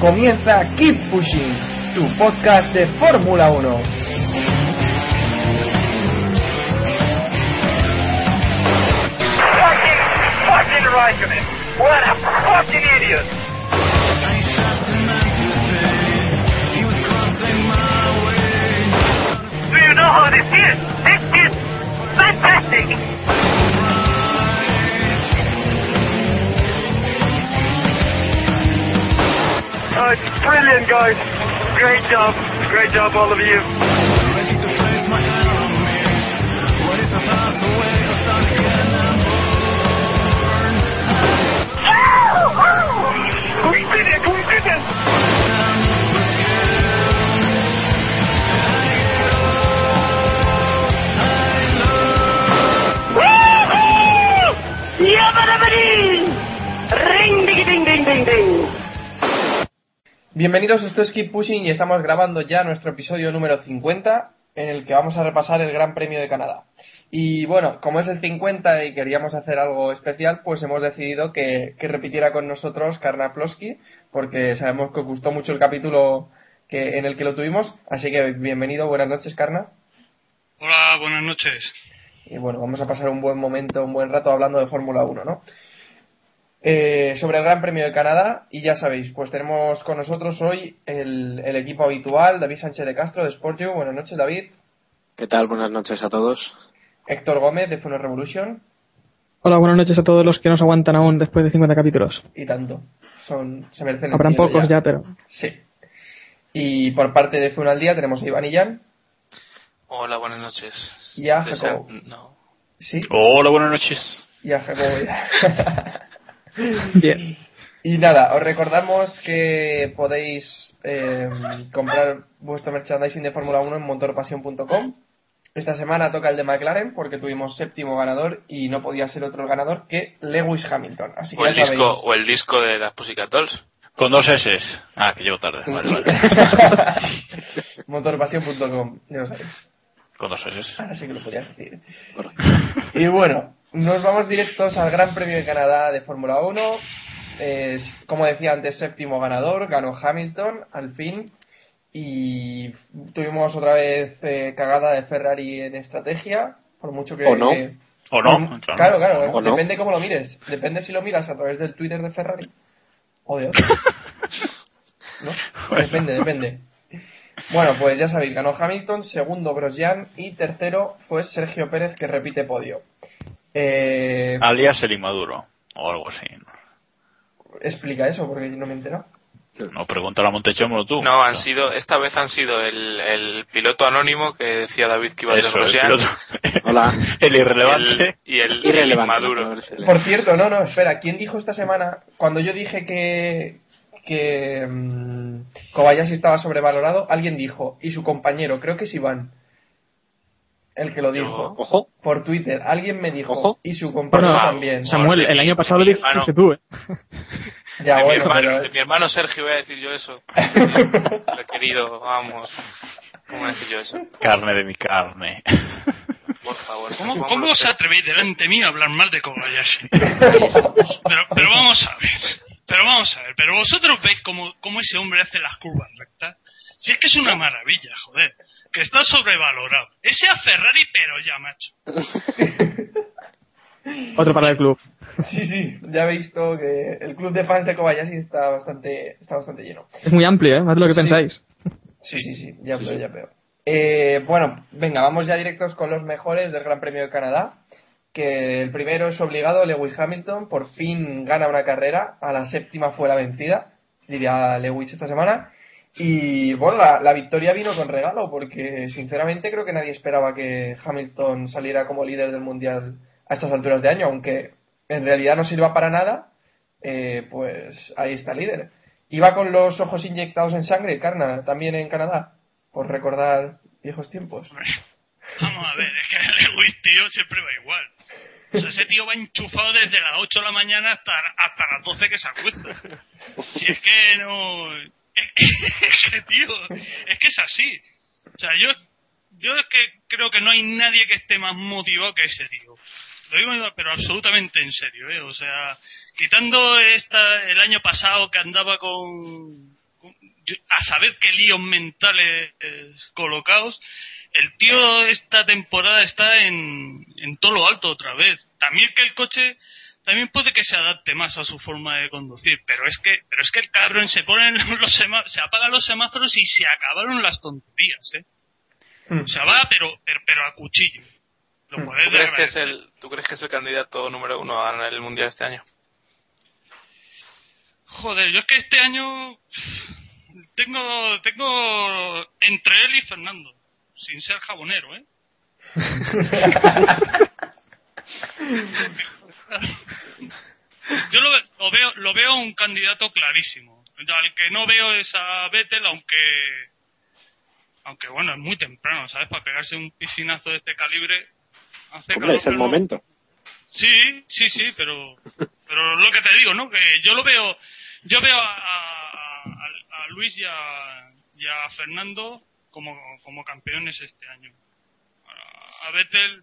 Comienza Keep Pushing, tu podcast de Fórmula 1. Fucking, fucking Raikkonen. What a fucking idiot. Do you know how this is? This is fantastic. Brilliant, guys. Great job. Great job, all of you. We did it! We did it! Bienvenidos, esto es Keep Pushing y estamos grabando ya nuestro episodio número 50 en el que vamos a repasar el Gran Premio de Canadá. Y bueno, como es el 50 y queríamos hacer algo especial, pues hemos decidido que, que repitiera con nosotros Karna Plosky, porque sabemos que os gustó mucho el capítulo que, en el que lo tuvimos. Así que bienvenido, buenas noches, Karna. Hola, buenas noches. Y bueno, vamos a pasar un buen momento, un buen rato hablando de Fórmula 1, ¿no? Eh, sobre el Gran Premio de Canadá, y ya sabéis, pues tenemos con nosotros hoy el, el equipo habitual, David Sánchez de Castro de Sportiu. Buenas noches, David. ¿Qué tal? Buenas noches a todos. Héctor Gómez de Funo Revolution. Hola, buenas noches a todos los que nos aguantan aún después de 50 capítulos. Y tanto. Son, se merecen Habrán pocos ya, pero Sí. Y por parte de Funo al Día tenemos a Iván y Jan. Hola, buenas noches. Y a Jacobo. No. Sí. Hola, buenas noches. Y a Jacobo. bien. Y nada, os recordamos que podéis eh, comprar vuestro merchandising de Fórmula 1 en motorpasión.com. Esta semana toca el de McLaren porque tuvimos séptimo ganador y no podía ser otro ganador que Lewis Hamilton. Así que O el, ya disco, o el disco de las Pussycat Dolls. Con dos S. Ah, que llego tarde. Vale, vale. motorpasión.com, ya lo sabéis. Con dos S. Ahora sí que lo podías decir. Y bueno, nos vamos directos al Gran Premio de Canadá de Fórmula 1. Es, como decía antes, séptimo ganador, ganó Hamilton al fin. Y tuvimos otra vez eh, cagada de Ferrari en estrategia, por mucho que. O no. que- ¿O no? claro, claro, O no. depende cómo lo mires. Depende si lo miras a través del Twitter de Ferrari o de otro. ¿No? Bueno. Depende, depende. Bueno, pues ya sabéis, ganó Hamilton, segundo Grosjean y tercero fue Sergio Pérez que repite podio. Eh, Alias el inmaduro. O algo así. explica eso porque yo no me he enterado. No, pregúntale a Montechémolo tú. No, han sido, esta vez han sido el, el piloto anónimo que decía David que iba a piloto. Hola. El irrelevante. el- y el, Irrelevante. el Maduro. Por cierto, no, no, espera, ¿quién dijo esta semana, cuando yo dije que, que Kobayashi estaba sobrevalorado, alguien dijo, y su compañero, creo que es Iván, el que lo Yo. dijo, Ojo. por Twitter, alguien me dijo, Ojo. y su compañero Bueno, también. Samuel, el año pasado lo dijiste tú, ¿eh? Ya, de, mi hermano, pero- de mi hermano Sergio voy a decir yo eso. Lo he querido, vamos. ¿Cómo voy a decir yo eso? Carne de mi carne. Por favor. ¿Cómo- cómo os atrevéis delante mío a hablar mal de Kobayashi? Pero, pero vamos a ver. Pero vamos a ver. Pero vosotros veis cómo, cómo ese hombre hace las curvas rectas. Si es que es una maravilla, joder. Que está sobrevalorado. Ese a Ferrari, pero ya, macho. Otro para el club. Sí, sí, ya he visto que el club de fans de Kobayashi está bastante, está bastante lleno. Es muy amplio, ¿eh? Más de lo que Sí. pensáis. Sí, sí, sí, ya veo, ya veo. Eh, bueno, venga, vamos ya directos con los mejores del Gran Premio de Canadá. Que el primero es obligado, Lewis Hamilton, por fin gana una carrera, a la séptima fue la vencida, diría Lewis esta semana. Y bueno, la, la victoria vino con regalo, porque sinceramente creo que nadie esperaba que Hamilton saliera como líder del mundial a estas alturas de año, aunque en realidad no sirva para nada, eh, pues ahí está líder. Iba con los ojos inyectados en sangre, Carna, también en Canadá, por recordar viejos tiempos. Vamos a ver, es que Lewis, tío, siempre va igual. Ese tío va enchufado desde las 8 de la mañana hasta, hasta las 12 que se acuesta. Si es que no... Es que, tío, es que es así. O sea, yo, yo es que creo que no hay nadie que esté más motivado que ese tío. Lo digo, pero absolutamente en serio, ¿eh? O sea, quitando esta, el año pasado que andaba con, a saber qué líos mentales colocados, el tío esta temporada está en, en todo lo alto otra vez. También que el coche también puede que se adapte más a su forma de conducir, pero es que pero es que el cabrón se ponen los sema- se apagan los semáforos y se acabaron las tonterías, ¿eh? Hmm. Se va pero pero, pero a cuchillo. Lo es ¿Tú crees, que es el, ¿Tú crees que es el candidato número uno a ganar el mundial este año? Joder, yo es que este año tengo tengo entre él y Fernando, sin ser jabonero, ¿eh? Yo lo, lo veo lo veo un candidato clarísimo. Al que no veo es a Vettel, aunque aunque bueno, es muy temprano, ¿sabes? Para pegarse un piscinazo de este calibre. Hace Hombre, calor, es el pero- momento. Sí, sí, sí, pero pero lo que te digo, ¿no? Que yo lo veo, yo veo a, a- a- Luis y a, y a Fernando como, como campeones este año. A Vettel,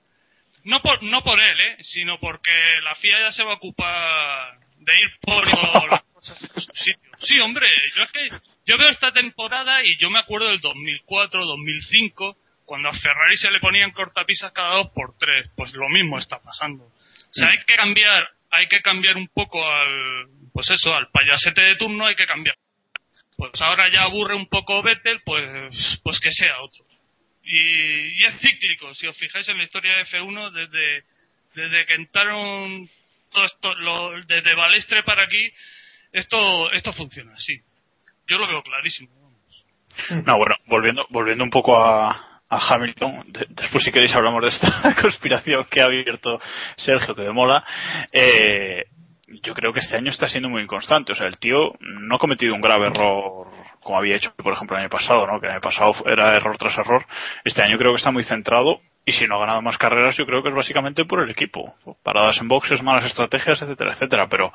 no por, no por él, ¿eh? Sino porque la FIA ya se va a ocupar de ir poniendo las cosas en su sitio. Sí, hombre, yo es que yo veo esta temporada y yo me acuerdo del 2004, 2005, cuando a Ferrari se le ponían cortapisas cada dos por tres. Pues lo mismo está pasando. O sea, hay que cambiar, hay que cambiar un poco al, pues eso, al payasete de turno hay que cambiar. Pues ahora ya aburre un poco Vettel, pues, pues que sea otro. Y, es cíclico, si os fijáis en la historia de F1, desde, desde que entraron todo esto, lo- desde Balestre para aquí, esto, esto funciona así. Yo lo veo clarísimo. No, bueno, volviendo, volviendo un poco a, a Hamilton, de- después si queréis hablamos de esta conspiración que ha abierto Sergio, que de mola. Eh, yo creo que este año está siendo muy inconstante. O sea, el tío no ha cometido un grave error como había hecho, por ejemplo, el año pasado, ¿no? Que el año pasado era error tras error. Este año creo que está muy centrado y si no ha ganado más carreras, yo creo que es básicamente por el equipo. Paradas en boxes, malas estrategias, etcétera, etcétera. Pero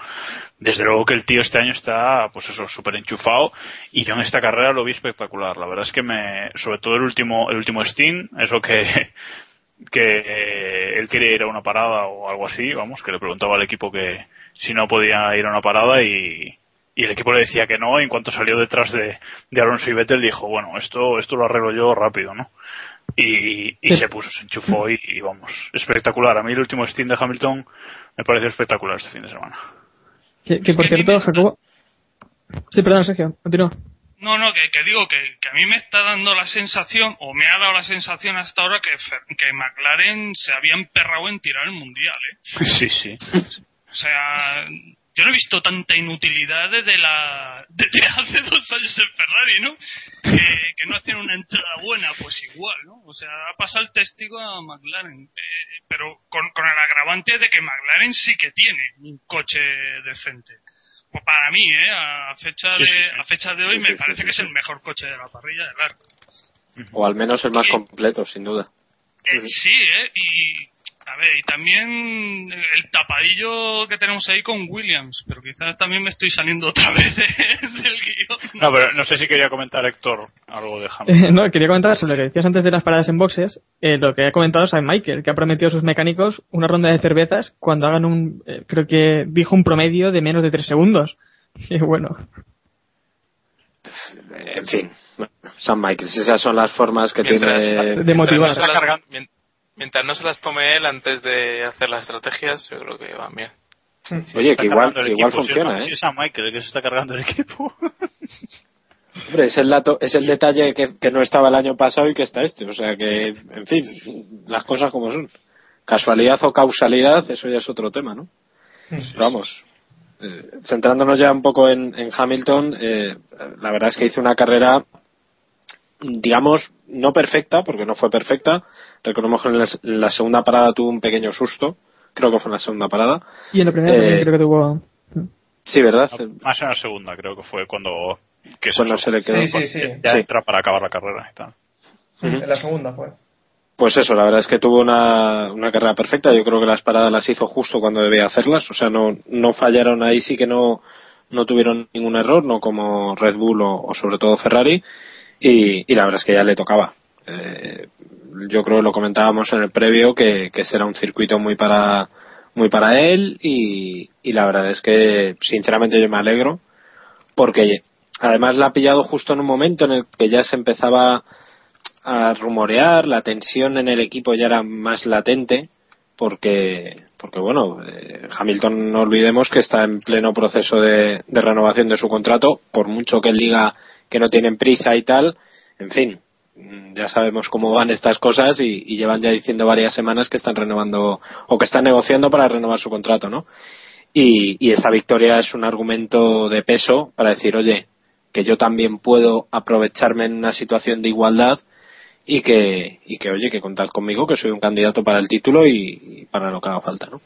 desde luego que el tío este año está, pues eso, súper enchufado y yo en esta carrera lo vi espectacular. La verdad es que me, sobre todo el último, el último Steam, eso que, que eh, él quería ir a una parada o algo así, vamos, que le preguntaba al equipo que si no podía ir a una parada y, y el equipo le decía que no, y en cuanto salió detrás de, de Alonso y Vettel dijo, bueno, esto, esto lo arreglo yo rápido, ¿no? Y, y se puso, se enchufó y, y vamos, espectacular. A mí el último Steam de Hamilton me pareció espectacular este fin de semana. Que, que por cierto, Jacobo. Sí, perdón, Sergio, continúa. No, no, que, que digo que, que a mí me está dando la sensación, o me ha dado la sensación hasta ahora, que, Fer- que McLaren se había emperrado en tirar el mundial, ¿eh? Sí, sí. O sea, yo no he visto tanta inutilidad desde, la, desde hace dos años en Ferrari, ¿no? Que, que no hacen una entrada buena, pues igual, ¿no? O sea, ha pasado el testigo a McLaren, eh, pero con, con el agravante de que McLaren sí que tiene un coche decente. Pues para mí, ¿eh? A fecha, de, sí, sí. A fecha de hoy Sí, me parece sí, que es el mejor coche de la parrilla de largo. O al menos el más completo, sin duda. Eh, sí, ¿eh? Y, ver, y también el tapadillo que tenemos ahí con Williams, pero quizás también me estoy saliendo otra vez de- del guion. No, pero no sé si quería comentar Héctor algo de Hamilton. Eh, no, quería comentar sobre lo que decías antes de las paradas en boxes. eh, lo que ha comentado Sam Michael, que ha prometido a sus mecánicos una ronda de cervezas cuando hagan un. eh, creo que dijo un promedio de menos de tres segundos. Y bueno. En fin, Sam Michaels, esas son las formas que Mientras- tiene De motivar. Mientras no, se las, mien- mientras no se las tome él antes de hacer las estrategias, yo creo que van bien. Oye, que igual, cargando el que igual equipo, si es funciona, ¿eh? Si es a Michael el que se está cargando el equipo. Hombre, es el dato, es el detalle que, que no estaba el año pasado y que está este. O sea que, en fin, las cosas como son. Casualidad o causalidad, eso ya es otro tema, ¿no? Pero vamos, eh, centrándonos ya un poco en, en Hamilton, eh, la verdad es que hizo una carrera, digamos, no perfecta, porque no fue perfecta. Recordemos que en la, en la segunda parada tuvo un pequeño susto, creo que fue en la segunda parada. Y en la primera Eh, también creo que tuvo. Sí, ¿verdad? Más en la segunda, creo que fue cuando. Que Cuando se le quedó. Sí, sí, sí. Ya Sí. entra para acabar la carrera y tal. En la segunda fue. Pues eso, la verdad es que tuvo una, una carrera perfecta. Yo creo que las paradas las hizo justo cuando debía hacerlas. O sea, no, no fallaron ahí, sí que no, no tuvieron ningún error, no como Red Bull o, o sobre todo Ferrari. Y, y la verdad es que ya le tocaba. Eh, yo creo que lo comentábamos en el previo que, que era un circuito muy para, muy para él. Y, y la verdad es que, sinceramente, yo me alegro porque además la ha pillado justo en un momento en el que ya se empezaba a rumorear, la tensión en el equipo ya era más latente, porque, porque bueno, eh, Hamilton no olvidemos que está en pleno proceso de, de renovación de su contrato, por mucho que él diga que no tienen prisa y tal, en fin, ya sabemos cómo van estas cosas y, y llevan ya diciendo varias semanas que están renovando o que están negociando para renovar su contrato, ¿no? Y, y esta victoria es un argumento de peso para decir, oye, que yo también puedo aprovecharme en una situación de igualdad y que, y que oye, que contad conmigo, que soy un candidato para el título y, y para lo que haga falta, ¿no?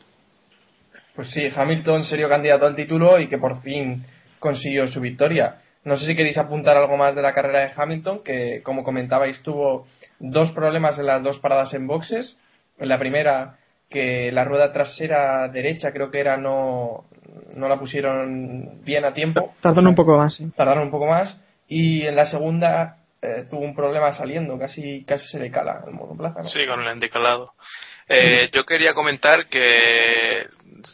Pues sí, Hamilton serio candidato al título y que por fin consiguió su victoria. No sé si queréis apuntar algo más de la carrera de Hamilton, que como comentabais tuvo dos problemas en las dos paradas en boxes. En la primera, que la rueda trasera derecha creo que era no, no la pusieron bien a tiempo. Tardaron un poco más, sí. Tardaron un poco más. Y en la segunda eh, tuvo un problema saliendo, casi, casi se le cala el monoplaza. ¿no? Sí, con el endicalado. Eh, yo quería comentar que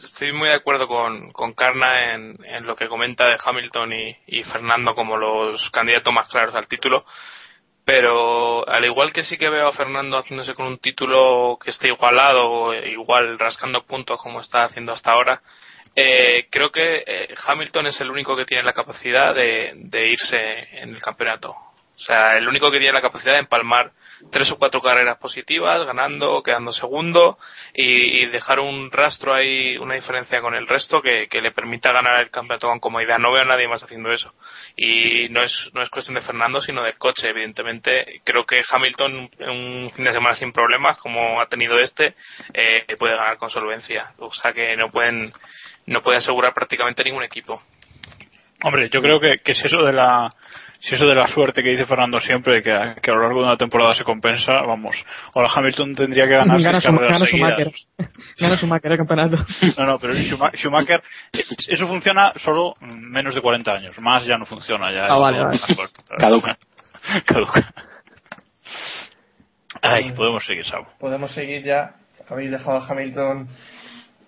estoy muy de acuerdo con, con Carna en, en lo que comenta de Hamilton y, y Fernando como los candidatos más claros al título. Pero al igual que sí que veo a Fernando haciéndose con un título que esté igualado igual rascando puntos como está haciendo hasta ahora, eh, creo que eh, Hamilton es el único que tiene la capacidad de, de irse en el campeonato. O sea, el único que tiene la capacidad de empalmar tres o cuatro carreras positivas, ganando, quedando segundo y, dejar un rastro ahí, una diferencia con el resto que, que le permita ganar el campeonato con comodidad. No veo a nadie más haciendo eso. Y no es, no es cuestión de Fernando, sino del coche, evidentemente. Creo que Hamilton, un fin de semana sin problemas, como ha tenido este, eh, puede ganar con solvencia. O sea que no pueden, no puede asegurar prácticamente ningún equipo. Hombre, yo creo que, que si eso de la si eso de la suerte que dice Fernando siempre, que, a- que a lo largo de una temporada se compensa, vamos, ahora Hamilton tendría que ganar Gana, seis su, carreras gana. Schumacher. Gana Schumacher el campeonato. No, no, pero Schuma- Schumacher, eso funciona solo menos de 40 años, más ya no funciona, ya Ah, es vale, vale. Caduca. Caduca. Ay, podemos seguir, Sabo. podemos seguir ya. Habéis dejado a Hamilton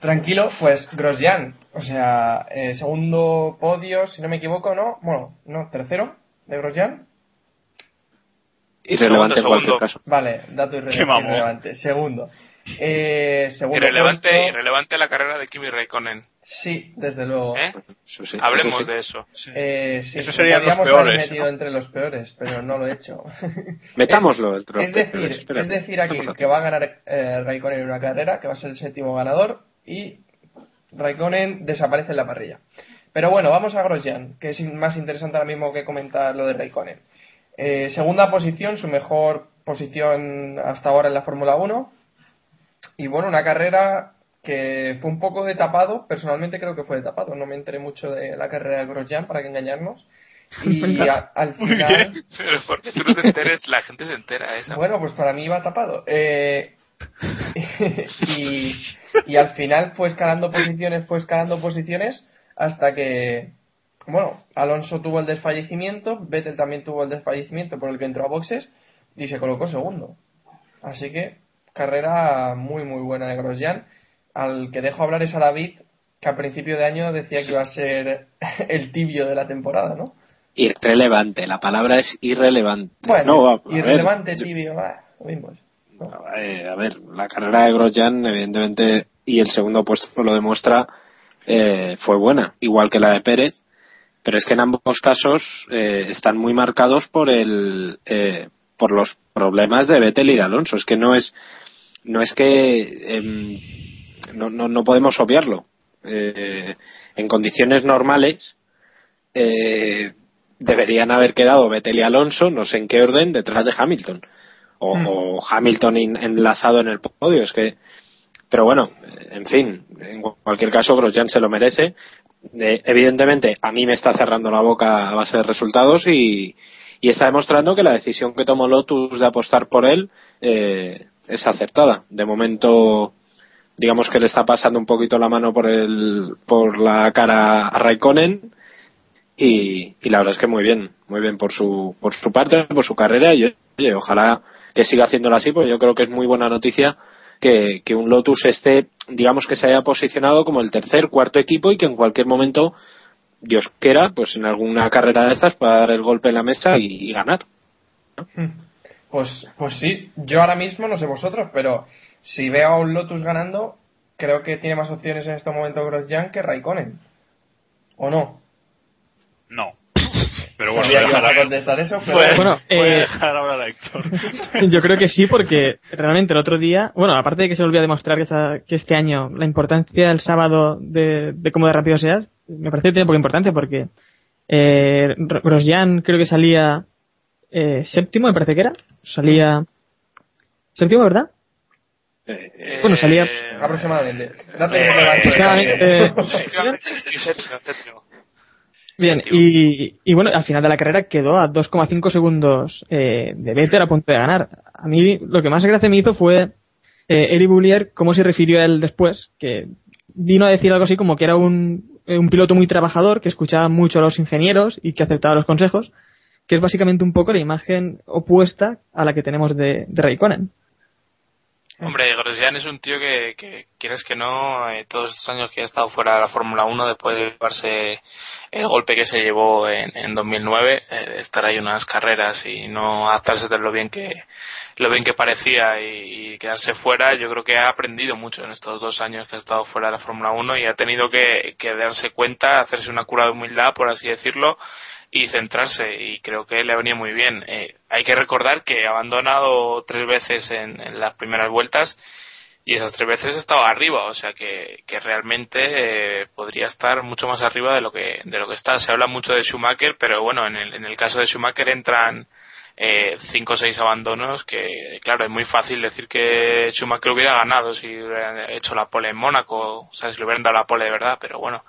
tranquilo. Pues Grosjean, o sea, eh, segundo podio, si no me equivoco, ¿no? Bueno, no, tercero de Grosjean. Irrelevante en Segundo, cualquier caso. Vale, dato irrelevante. Segundo. Eh, segundo Irrelevante, puesto- irrelevante la carrera de Kimi Raikkonen. Sí, desde luego. ¿eh? Eso sí, Hablemos eso sí. de eso. Eh, sí, Esos serían los podríamos haber peores, metido ¿no? entre los peores, pero no lo he hecho. Metámoslo entre los es decir, peores, espérate. es decir aquí que va a ganar eh, Raikkonen en una carrera, que va a ser el séptimo ganador y Raikkonen desaparece en la parrilla. Pero bueno, vamos a Grosjean, que es más interesante ahora mismo que comentar lo de Raikkonen. Eh, segunda posición, su mejor posición hasta ahora en la Fórmula 1. Y bueno, una carrera que fue un poco de tapado, personalmente creo que fue de tapado, no me enteré mucho de la carrera de Grosjean para que engañarnos. Y a- al Muy final... bien, pero porque tú no te enteres, la gente se entera. Esa. Bueno, pues para mí iba tapado. Eh, y, y al final fue escalando posiciones, fue escalando posiciones hasta que, bueno, Alonso tuvo el desfallecimiento, Vettel también tuvo el desfallecimiento por el que entró a boxes y se colocó segundo. Así que carrera muy muy buena de Grosjean. Al que dejo hablar es a David, que a principio de año decía que iba a ser el tibio de la temporada, ¿no? Irrelevante, la palabra es irrelevante. Bueno, No, ver, irrelevante, yo- tibio, ah. Eh, a ver, la carrera de Grosjean, evidentemente, y el segundo puesto lo demuestra, eh, fue buena, igual que la de Pérez, pero es que en ambos casos eh, están muy marcados por el eh, por los problemas de Vettel y de Alonso. Es que no es no es que em, no, no, no podemos obviarlo. Eh, en condiciones normales eh, deberían haber quedado Vettel y Alonso, no sé en qué orden, detrás de Hamilton. O, Hmm. o Hamilton in- enlazado en el podio. Es que, pero bueno, en fin, en cualquier caso, Grosjean se lo merece. de- evidentemente a mí me está cerrando la boca a base de resultados y, y está demostrando que la decisión que tomó Lotus de apostar por él eh, es acertada. De momento, digamos que le está pasando un poquito la mano por el por la cara a Raikkonen y, y la verdad es que muy bien, muy bien por su por su parte, por su carrera y oye, ojalá que siga haciéndolo así, porque yo creo que es muy buena noticia que, que un Lotus esté, digamos que se haya posicionado como el tercer, cuarto equipo y que en cualquier momento, Dios quiera, pues en alguna carrera de estas pueda dar el golpe en la mesa y, y ganar. Pues, pues sí, yo ahora mismo, no sé vosotros, pero si veo a un Lotus ganando, creo que tiene más opciones en este momento Grosjean que Raikkonen. ¿O no? No. Pero bueno, Sabía voy a a contestar eso, pero... a- Bueno, voy a eh, dejar hablar a Héctor. Yo creo que sí, porque realmente el otro día, bueno, aparte de que se volvió a demostrar que, esta- que este año la importancia del sábado de, de cómo de rápido seas, me parece que tiene poca importancia porque eh, Ro- Grosjean creo que salía eh, séptimo, me parece que era. Salía. Séptimo, ¿verdad? Eh, Bueno, salía- Aproximadamente. Date Eh, un rebanco de aproximadamente, cambio. Efectivamente, sí, séptimo, séptimo. Bien, y, y bueno, al final de la carrera quedó a 2,5 segundos eh, de Vettel a punto de ganar. A mí lo que más gracia me hizo fue eh, Eric Boulier, cómo se refirió a él después, que vino a decir algo así como que era un, eh, un piloto muy trabajador, que escuchaba mucho a los ingenieros y que aceptaba los consejos, que es básicamente un poco la imagen opuesta a la que tenemos de, de Raikkonen. Hombre, Grosjean es un tío que, que quieres que no, eh, todos estos años que ha estado fuera de la Fórmula 1, después de llevarse el golpe que se llevó en, en 2009, eh, estar ahí unas carreras y no adaptarse de lo bien que lo bien que parecía y, quedarse fuera, yo creo que ha aprendido mucho en estos dos años que ha estado fuera de la Fórmula 1 y ha tenido que, que darse cuenta, hacerse una cura de humildad, por así decirlo, y centrarse y creo que le ha venido muy bien. Eh, hay que recordar que ha abandonado tres veces en las primeras vueltas y esas tres veces estaba arriba, o sea que, que realmente eh, podría estar mucho más arriba de lo que de lo que está. Se habla mucho de Schumacher, pero bueno, en el, en el caso de Schumacher entran eh, cinco o seis abandonos que, claro, es muy fácil decir que Schumacher hubiera ganado si hubiera hecho la pole en Mónaco, o sea, si le hubieran dado la pole de verdad, pero bueno,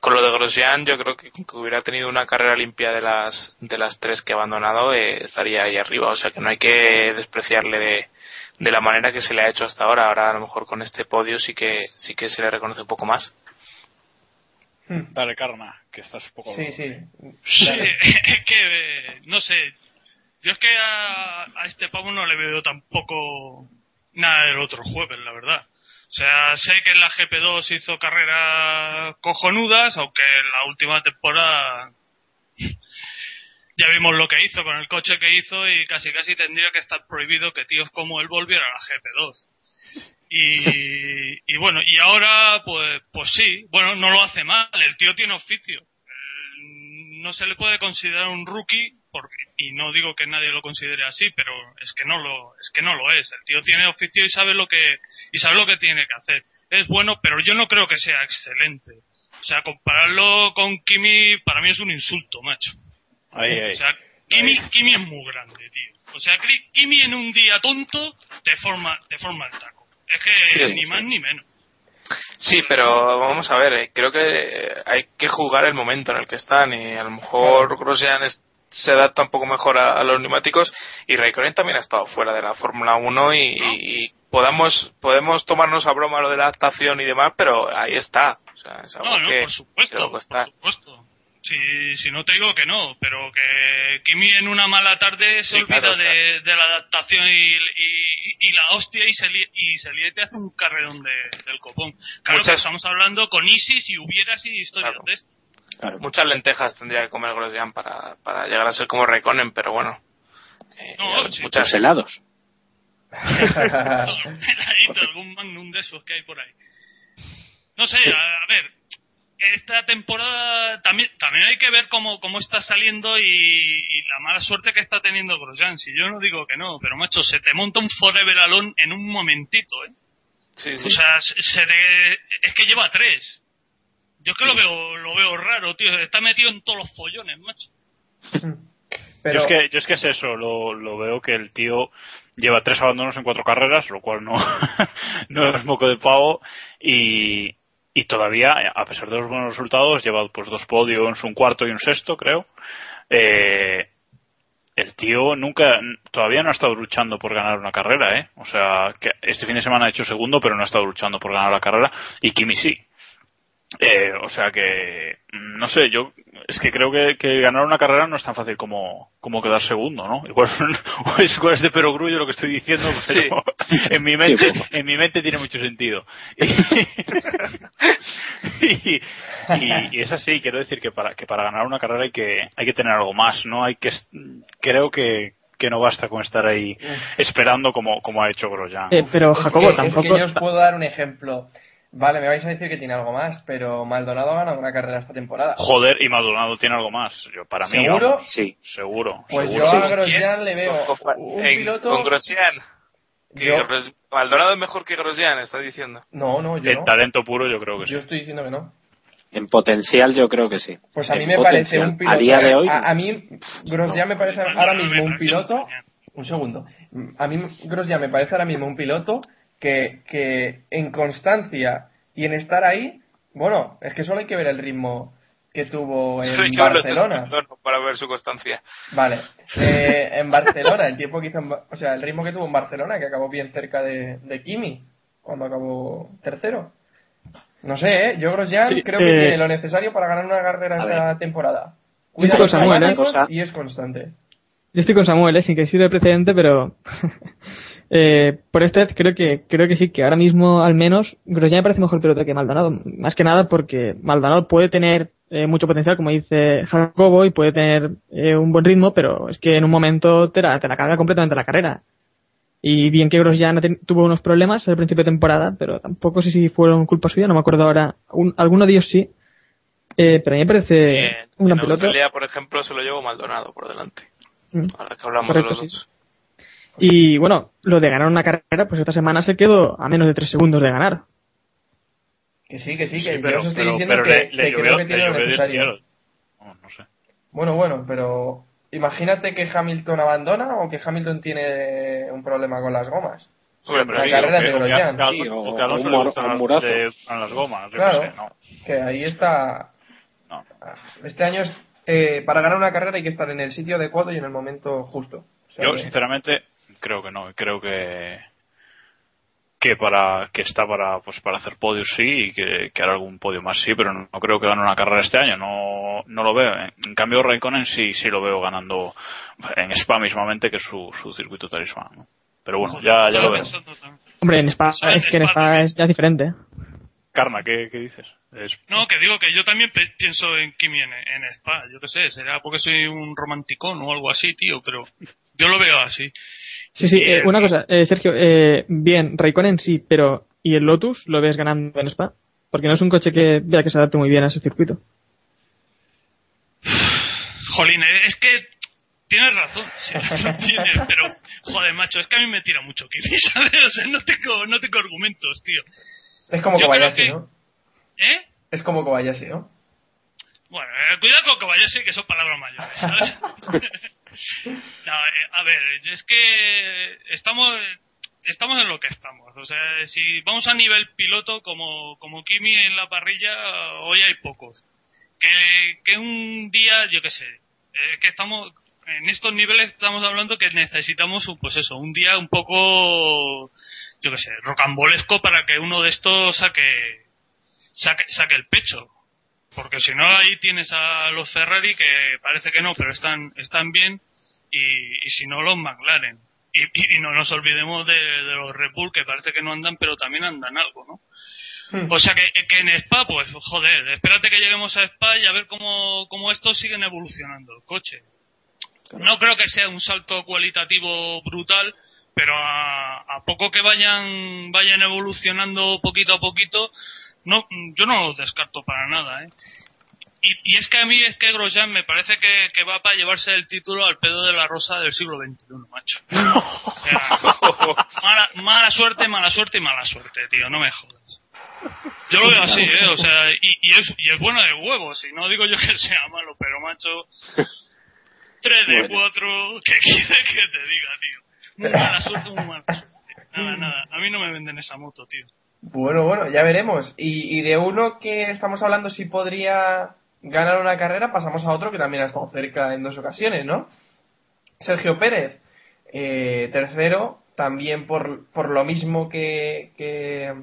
con lo de Grosjean yo creo que, que hubiera tenido una carrera limpia de las de las tres que ha abandonado eh, estaría ahí arriba, o sea que no hay que despreciarle de, de la manera que se le ha hecho hasta ahora, ahora a lo mejor con este podio sí que sí que se le reconoce un poco más. Dale, Karma, que estás un poco... Sí, sí. Sí, es que, eh, no sé, yo es que a, a este pavo no le veo tampoco nada del otro jueves, la verdad. O sea, sé que en la GP2 hizo carreras cojonudas, aunque en la última temporada ya vimos lo que hizo con el coche que hizo y casi casi tendría que estar prohibido que tíos como él volvieran a la GP2. Y, y bueno, y ahora pues, pues sí, bueno, no lo hace mal, el tío tiene oficio. Eh, No se le puede considerar un rookie, porque, y no digo que nadie lo considere así, pero es que no lo, es que no lo es. El tío tiene oficio y sabe lo que, y sabe lo que tiene que hacer. Es bueno, pero yo no creo que sea excelente. O sea, compararlo con Kimi para mí es un insulto, macho. Ahí, ahí. O sea, Kimi, Kimi es muy grande, tío. O sea, Kimi en un día tonto te forma, te forma el taco. Es que Sí, es- ni más ni menos. Sí, pero vamos a ver, eh, creo que eh, hay que jugar el momento en el que están y a lo mejor Grosjean se adapta un poco mejor a, a los neumáticos y Raikkonen también ha estado fuera de la Fórmula 1 y, y- y podamos, podemos tomarnos a broma lo de la adaptación y demás, pero ahí está. O sea, es algo No, no, que, por supuesto, que por supuesto. Si, si no te digo que no, pero que Kimi en una mala tarde se Sí, olvida claro, o sea. de, de la adaptación y, y, y la hostia y se, li- y se te hace un carrerón de- del copón. Claro Muchas- que estamos hablando con ISIS y hubieras y historias Claro. de esto. Claro. Muchas lentejas tendría que comer Grosjean para, para llegar a ser como Raikkonen, pero bueno. Eh, No, sí. muchas helados. Heladito, algún magnum de esos que hay por ahí. No sé, a, a ver, esta temporada también también hay que ver cómo, cómo está saliendo y, y la mala suerte que está teniendo Grosjean. Si yo no digo que no, pero macho, se te monta un Forever Alone en un momentito, ¿eh? Sí, sí. O sea, se se te- es que lleva tres. Yo es que lo veo, lo veo raro, tío. Está metido en todos los follones, macho. Pero, Yo, es que, yo es que es eso, lo, lo veo que el tío lleva tres abandonos en cuatro carreras, lo cual no, no es moco de pavo, y, y todavía, a pesar de los buenos resultados, lleva pues dos podios, un cuarto y un sexto, creo. Eh, el tío nunca, todavía no ha estado luchando por ganar una carrera, ¿eh? O sea, que este fin de semana ha hecho segundo, pero no ha estado luchando por ganar la carrera, y Kimi sí. Eh, o sea que, no sé, yo es que creo que, que ganar una carrera no es tan fácil como, como quedar segundo, ¿no? Igual, igual es de perogrullo lo que estoy diciendo, pero en mi mente, Sí, en mi mente tiene mucho sentido. y, y- y es así, quiero decir que para, que para ganar una carrera hay que, hay que tener algo más, ¿no? Hay que, creo que, que no basta con estar ahí esperando como, como ha hecho Grosjean. Eh, pero Es Jacobo que- tampoco. Es que yo os puedo dar un ejemplo. Vale, me vais a decir que tiene algo más, pero Maldonado ha ganado una carrera esta temporada. Joder, y Maldonado tiene algo más. Yo, para mí, ¿Seguro? vamos, Sí. seguro. Pues seguro. yo a ¿Con Grosjean le veo Con- un en- piloto. Con Grosjean. Que Yo- Gros- Maldonado es mejor que Grosjean, está diciendo. No, no, yo En no. talento puro yo creo que sí. Yo estoy diciendo que no. En potencial yo creo que sí. Pues a mí En me parece un piloto. A día de hoy. A, a mí, Grosjean me parece ahora mismo un piloto. Un segundo. A mí, Grosjean me parece ahora mismo un piloto que, que en constancia y en estar ahí, bueno, es que solo hay que ver el ritmo que tuvo en Barcelona. para ver su constancia. Vale. Eh, en Barcelona, el tiempo que hizo, en o sea, el ritmo que tuvo en Barcelona, que acabó bien cerca de, de Kimi, cuando acabó tercero. No sé, ¿eh? Yo Grosjean Sí, creo que eh, tiene lo necesario para ganar una carrera esta temporada. Cuida los Samuel, ¿eh? y es constante. Yo estoy con Samuel, ¿eh? sin que sirva de precedente, pero eh, por este creo que creo que sí, que ahora mismo al menos Grosjean me parece mejor piloto que Maldonado. Más que nada porque Maldonado puede tener eh, mucho potencial, como dice Jacobo, y puede tener eh, un buen ritmo, pero es que en un momento te la, te la caga completamente la carrera. Y bien que Grosjean tuvo unos problemas al principio de temporada, pero tampoco sé si fueron culpa suya, no me acuerdo ahora. Un- alguno de ellos sí. Eh, pero a mí me parece Sí, en, un gran en piloto. Australia, por ejemplo, se lo llevo Maldonado por delante. Mm. Ahora que hablamos Correcto, de los sí. dos. Y bueno, lo de ganar una carrera, pues esta semana se quedó a menos de tres segundos de ganar. Que sí, que sí, Sí, que yo pero, os estoy pero- diciendo pero que, le, que le creo llovió, que tiene lo necesario. cielo. No, sé. Bueno, bueno, pero imagínate que Hamilton abandona o que Hamilton tiene un problema con las gomas. Hombre, pero La sí, carrera que- de o que- Grosjean. o que- Sí, o- o que Alonso le gustan un las- gomas, Claro. qué sé, no. Que ahí está. No. Este año es, eh, para ganar una carrera hay que estar en el sitio adecuado y en el momento justo. O sea Yo, que- sinceramente, creo que no. Creo que que para que está para pues para hacer podios sí y que, que hará algún podio más sí pero no, no creo que gane una carrera este año no no lo veo en, en cambio Raikkonen sí sí lo veo ganando en Spa mismamente que es su, su circuito talismán ¿no? pero bueno ya ya lo veo. Hombre, en Spa, es que en Spa es ya diferente. Karma ¿qué, qué dices? Es- No, que digo que yo también pe- pienso en Kimi en, en Spa. Yo qué sé, será porque soy un romanticón o algo así, tío, pero yo lo veo así. Sí, sí, eh, una cosa, eh, Sergio, eh, bien, Raikkonen sí, pero ¿y el Lotus lo ves ganando en Spa? Porque no es un coche que vea que se adapte muy bien a ese circuito. Jolín, eh, es que tienes razón, sí, tienes, pero joder, macho, es que a mí me tira mucho Kimi, ¿sabes? O sea, no tengo, no tengo argumentos, tío. Es como Kobayashi, que- ¿no? ¿Eh? Es como Kobayashi, ¿no? Bueno, eh, cuidado con Kobayashi, que son palabras mayores, ¿sabes? no, eh, a ver, es que estamos estamos en lo que estamos. O sea, si vamos a nivel piloto, como, como Kimi en la parrilla, hoy hay pocos. Que, que un día, yo qué sé, eh, que estamos en estos niveles estamos hablando que necesitamos, pues eso, un día un poco, yo qué sé, rocambolesco para que uno de estos saque, saque, saque el pecho. Porque si no, ahí tienes a los Ferrari que parece que no, pero están, están bien. Y, y si no, los McLaren. Y, y- y no nos olvidemos de, de los Red Bull que parece que no andan, pero también andan algo, ¿no? O sea que, que en Spa, pues joder, espérate que lleguemos a Spa y a ver cómo, cómo estos siguen evolucionando el coche. No creo que sea un salto cualitativo brutal, pero a, a poco que vayan vayan evolucionando poquito a poquito, no yo no los descarto para nada, ¿eh? Y, y es que a mí es que Grosjean me parece que, que va para llevarse el título al pedo de la rosa del siglo XXI, macho. O sea, mala, mala suerte, mala suerte y mala suerte, tío, no me jodas. Yo lo veo así, ¿eh? O sea, y, y es, y es bueno de huevos, y no digo yo que sea malo, pero macho, 3 de 4, ¿qué quiere que te diga, tío? Muy mala suerte, muy mala suerte. Nada, nada, a mí no me venden esa moto, tío. Bueno, bueno, ya veremos. Y, y de uno que estamos hablando si podría ganar una carrera, pasamos a otro que también ha estado cerca en dos ocasiones, ¿no? Sergio Pérez, eh, tercero, también por, por lo mismo que, que,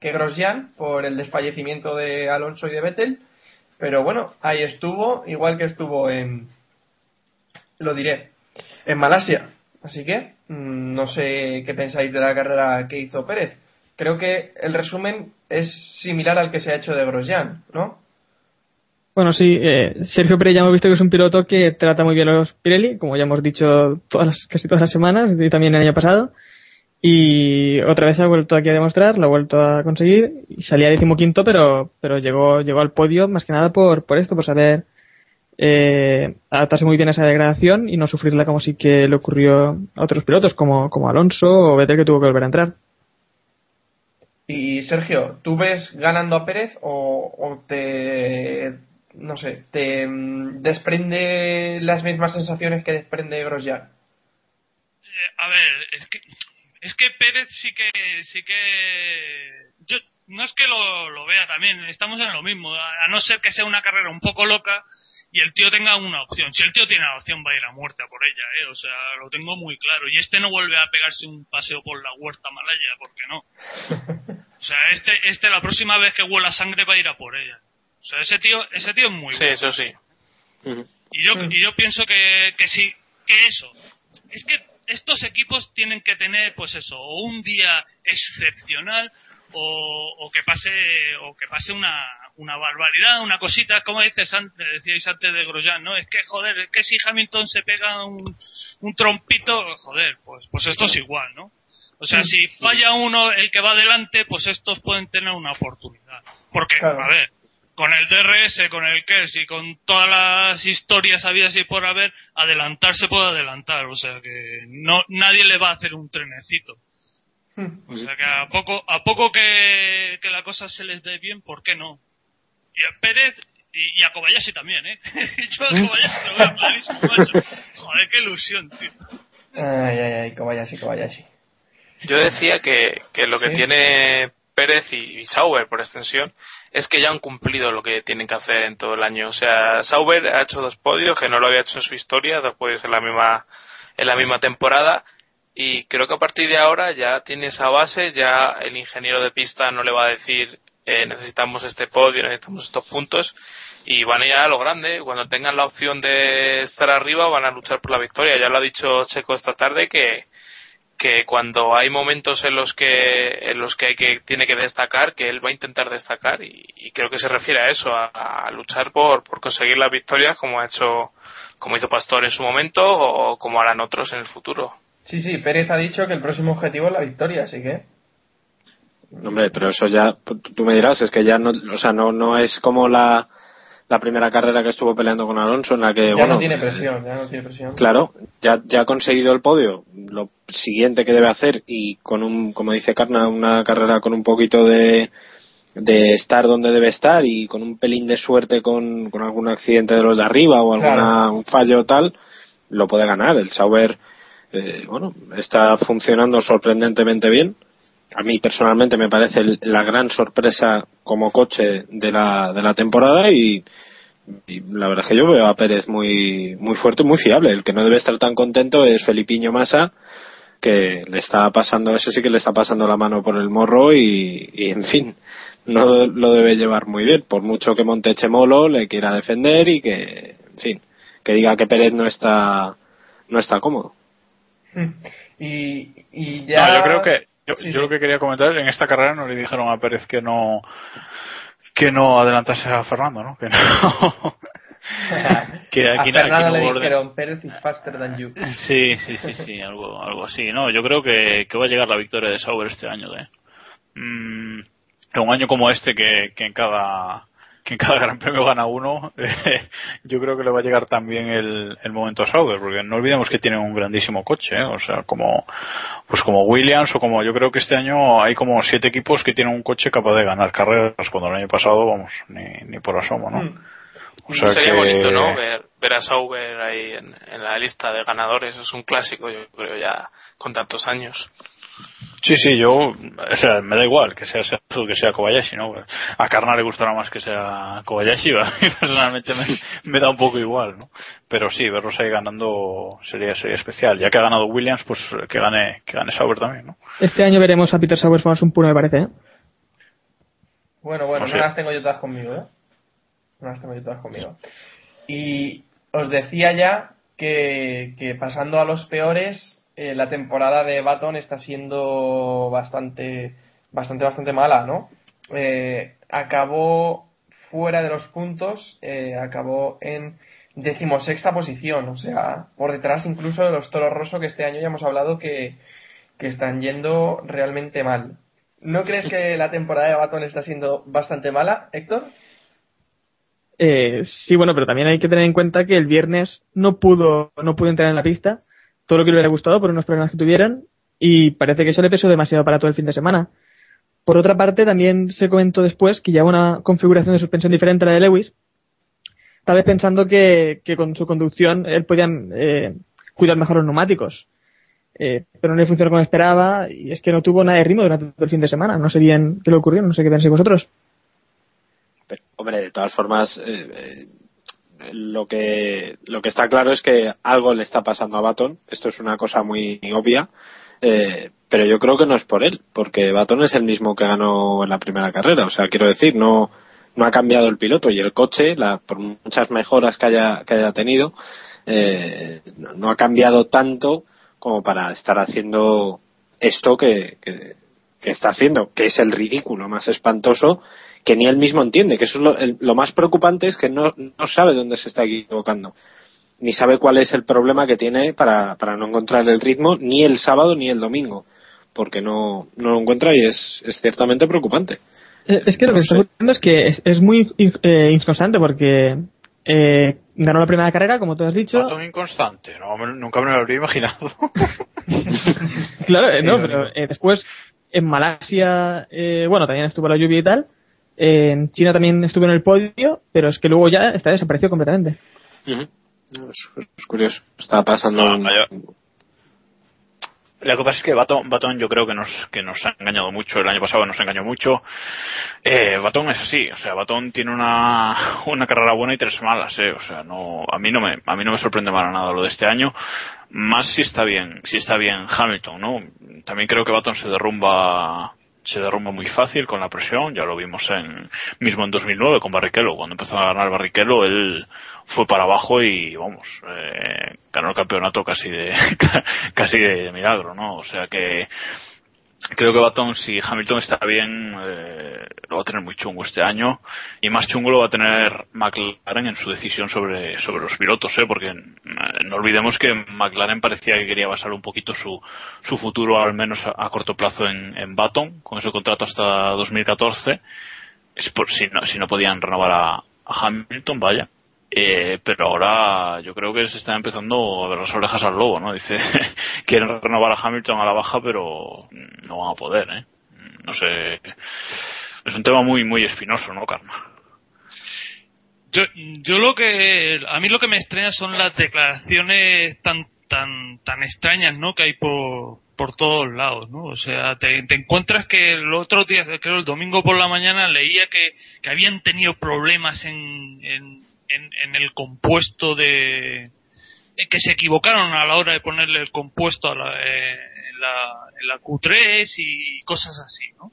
que Grosjean, por el desfallecimiento de Alonso y de Vettel. Pero bueno, ahí estuvo, igual que estuvo en, lo diré, en Malasia. Así que mm, no sé qué pensáis de la carrera que hizo Pérez. Creo que el resumen es similar al que se ha hecho de Grosjean, ¿no? Bueno, sí, eh, Sergio Pérez ya hemos visto que es un piloto que trata muy bien los Pirelli, como ya hemos dicho todas casi todas las semanas, y también el año pasado. Y otra vez ha vuelto aquí a demostrar, lo ha vuelto a conseguir, y salía decimoquinto, pero, pero llegó, llegó al podio más que nada por, por esto, por saber eh, adaptarse muy bien a esa degradación y no sufrirla como sí que le ocurrió a otros pilotos, como, como Alonso o Vettel que tuvo que volver a entrar. Y Sergio, ¿tú ves ganando a Pérez o, o te, no sé, te mm, desprende las mismas sensaciones que desprende Grosjean? Eh, a ver, es que es que Pérez sí que sí que yo no es que lo, lo vea también, estamos en lo mismo, a, a no ser que sea una carrera un poco loca y el tío tenga una opción. Si el tío tiene la opción va a ir a muerte a por ella, eh, o sea, lo tengo muy claro. Y este no vuelve a pegarse un paseo por la huerta malaya, ¿por qué no? O sea, este este la próxima vez que huela sangre va a ir a por ella. O sea, ese tío ese tío es muy Sí, bueno. eso sí. Y yo, y yo pienso que, que sí, que eso. Es que estos equipos tienen que tener, pues eso, o un día excepcional o, o que pase o que pase una, una barbaridad, una cosita, como dices antes, decíais antes de Grosjean, ¿no? Es que, joder, es que si Hamilton se pega un, un trompito, joder, pues, pues esto es igual, ¿no? O sea, si falla uno, el que va adelante, pues estos pueden tener una oportunidad. Porque, Claro. a ver, con el DRS, con el KERS y con todas las historias habidas y por haber, adelantarse puede adelantar. O sea que no nadie le va a hacer un trenecito. O sea que a poco, a poco que, que la cosa se les dé bien, ¿por qué no? Y a Pérez y, y a Kobayashi también, ¿eh? Yo a Kobayashi lo veo clarísimo, macho. Joder, qué ilusión, tío. Ay, ay, ay, Kobayashi, Kobayashi. Yo decía que, que lo que Sí. tiene Pérez y, y Sauber, por extensión, es que ya han cumplido lo que tienen que hacer en todo el año. O sea, Sauber ha hecho dos podios, que no lo había hecho en su historia, dos podios en la misma, en la misma temporada. Y creo que a partir de ahora ya tiene esa base, ya el ingeniero de pista no le va a decir eh, necesitamos este podio, necesitamos estos puntos y van a ir a lo grande. Cuando tengan la opción de estar arriba van a luchar por la victoria. Ya lo ha dicho Checo esta tarde que, que cuando hay momentos en los que en los que hay que tiene que destacar que él va a intentar destacar y, creo que se refiere a eso a, a luchar por, por conseguir las victorias como ha hecho como hizo Pastor en su momento o como harán otros en el futuro Sí, sí, Pérez ha dicho que el próximo objetivo es la victoria, así que. Hombre, pero eso ya, tú me dirás, es que ya no, o sea, no, no es como la, la primera carrera que estuvo peleando con Alonso en la que, ya bueno, no tiene presión, ya no tiene presión. Claro, ya, ya ha conseguido el podio. Lo siguiente que debe hacer y con un, como dice Carna, una carrera con un poquito de, de estar donde debe estar y con un pelín de suerte con, con algún accidente de los de arriba o alguna, Claro. un fallo tal, lo puede ganar. El Sauber, eh, bueno, está funcionando sorprendentemente bien. A mí personalmente me parece el- la gran sorpresa como coche de la, de la temporada y, y la verdad es que yo veo a Pérez muy muy fuerte y muy fiable. El que no debe estar tan contento es Felipiño Massa, que le está pasando, ese sí que le está pasando la mano por el morro y, y, en fin, no lo debe llevar muy bien. Por mucho que Montechemolo le quiera defender y que, en fin, que diga que Pérez no está no está cómodo. Y, y ya. No, yo creo que yo, Sí, yo lo que quería comentar en esta carrera no le dijeron a Pérez que no que no adelantase a Fernando, ¿no? Que no que a aquí, Fernando aquí no le dijeron Pérez is faster than you. Sí, sí, sí, sí, algo, algo así. No, yo creo que, que va a llegar la victoria de Sauber este año. ¿eh? Mm, un año como este que, que en cada que en cada gran premio gana uno, yo creo que le va a llegar también el, el momento a Sauber, porque no olvidemos que tienen un grandísimo coche, ¿eh? o sea, como pues como Williams o como yo creo que este año hay como siete equipos que tienen un coche capaz de ganar carreras, cuando el año pasado, vamos, ni, ni por asomo, ¿no? O sea sería que- bonito no ver, ver a Sauber ahí en, en la lista de ganadores es un clásico yo creo ya con tantos años Sí, sí, yo, o sea, me da igual que sea que sea Kobayashi, ¿no? A Carna le gustará más que sea Kobayashi, a mí personalmente me, me, da un poco igual, ¿no? Pero sí, verlos ahí ganando sería, sería especial. Ya que ha ganado Williams, pues que gane, que gane Sauber también, ¿no? Este año veremos a Peter Sauber más un puro, me parece, ¿eh? Bueno, bueno, No no, las tengo yo todas conmigo, ¿eh? No las tengo yo todas conmigo. Y os decía ya que, que pasando a los peores, eh, la temporada de Baton está siendo bastante, bastante, bastante mala, ¿no? Eh, acabó fuera de los puntos, eh, acabó en decimosexta posición, o sea, por detrás incluso de los Toros Rosso que este año ya hemos hablado que, que están yendo realmente mal. ¿No crees que la temporada de Baton está siendo bastante mala, Héctor? Eh, sí, bueno, pero también hay que tener en cuenta que el viernes no pudo, no pudo entrar en la pista, todo lo que le hubiera gustado por unos problemas que tuvieran, y parece que eso le pesó demasiado para todo el fin de semana. Por otra parte, también se comentó después que lleva una configuración de suspensión diferente a la de Lewis, tal vez pensando que, que con su conducción él podía eh, cuidar mejor los neumáticos. Eh, pero no le funcionó como esperaba y es que no tuvo nada de ritmo durante todo el fin de semana. No sé bien qué le ocurrió, no sé qué pensáis vosotros. Hombre, de todas formas, eh, eh, lo que lo que está claro es que algo le está pasando a Baton. Esto es una cosa muy obvia, eh, pero yo creo que no es por él, porque Baton es el mismo que ganó en la primera carrera. O sea, quiero decir, no no ha cambiado el piloto y el coche, la, por muchas mejoras que haya que haya tenido, eh, no, ha cambiado tanto como para estar haciendo esto que, que está haciendo, que es el ridículo más espantoso que ni él mismo entiende, que eso es lo, el- lo más preocupante es que no, no sabe dónde se está equivocando, ni sabe cuál es el problema que tiene para, para no encontrar el ritmo ni el sábado ni el domingo, porque no, no lo encuentra y es, es ciertamente preocupante. Eh, Es que lo que está ocurriendo es que es, es muy eh, inconstante porque eh, ganó la primera carrera, como tú has dicho. Inconstante, no, me- nunca me lo habría imaginado. Claro, eh, no, pero eh, después en Malasia, eh, bueno, también estuvo la lluvia y tal. En China también estuvo en el podio, pero es que luego ya está desaparecido completamente. Es, es curioso. Está pasando. No, un- que pasa es que Baton, Baton yo creo que nos, que nos ha engañado mucho. El año pasado nos engañó mucho. Eh, Baton es así, o sea, Baton tiene una, una carrera buena y tres malas, eh. O sea, no, a mí no me, a mí no me sorprende para nada lo de este año. Más si está bien, si está bien Hamilton, ¿no? También creo que Baton se derrumba, se derrumba muy fácil con la presión. Ya lo vimos en, mismo en 2009 con Barrichello. Cuando empezó a ganar Barrichello, él fue para abajo y, vamos, eh, ganó el campeonato casi de, casi de milagro, ¿no? O sea que, creo que Baton, si Hamilton está bien, eh, lo va a tener muy chungo este año. Y más chungo lo va a tener McLaren en su decisión sobre, sobre los pilotos, ¿eh? porque eh, no olvidemos que McLaren parecía que quería basar un poquito su, su futuro, al menos a, corto plazo, en, en Baton, con ese contrato hasta 2014. Es por si no, si no podían renovar a Hamilton, vaya. Eh, pero ahora yo creo que se está empezando a ver las orejas al lobo, ¿no? Dice, quieren renovar a Hamilton a la baja, pero no van a poder, ¿eh? No sé. Es un tema muy, muy espinoso, ¿no, Karma? Yo, yo lo que a mí lo que me extraña son las declaraciones tan tan tan extrañas no que hay por por todos lados no o sea te, encuentras que el otro día creo el domingo por la mañana leía que, que habían tenido problemas en, en, el compuesto de que se equivocaron a la hora de ponerle el compuesto a la, eh, en, la, en la Q3 y cosas así no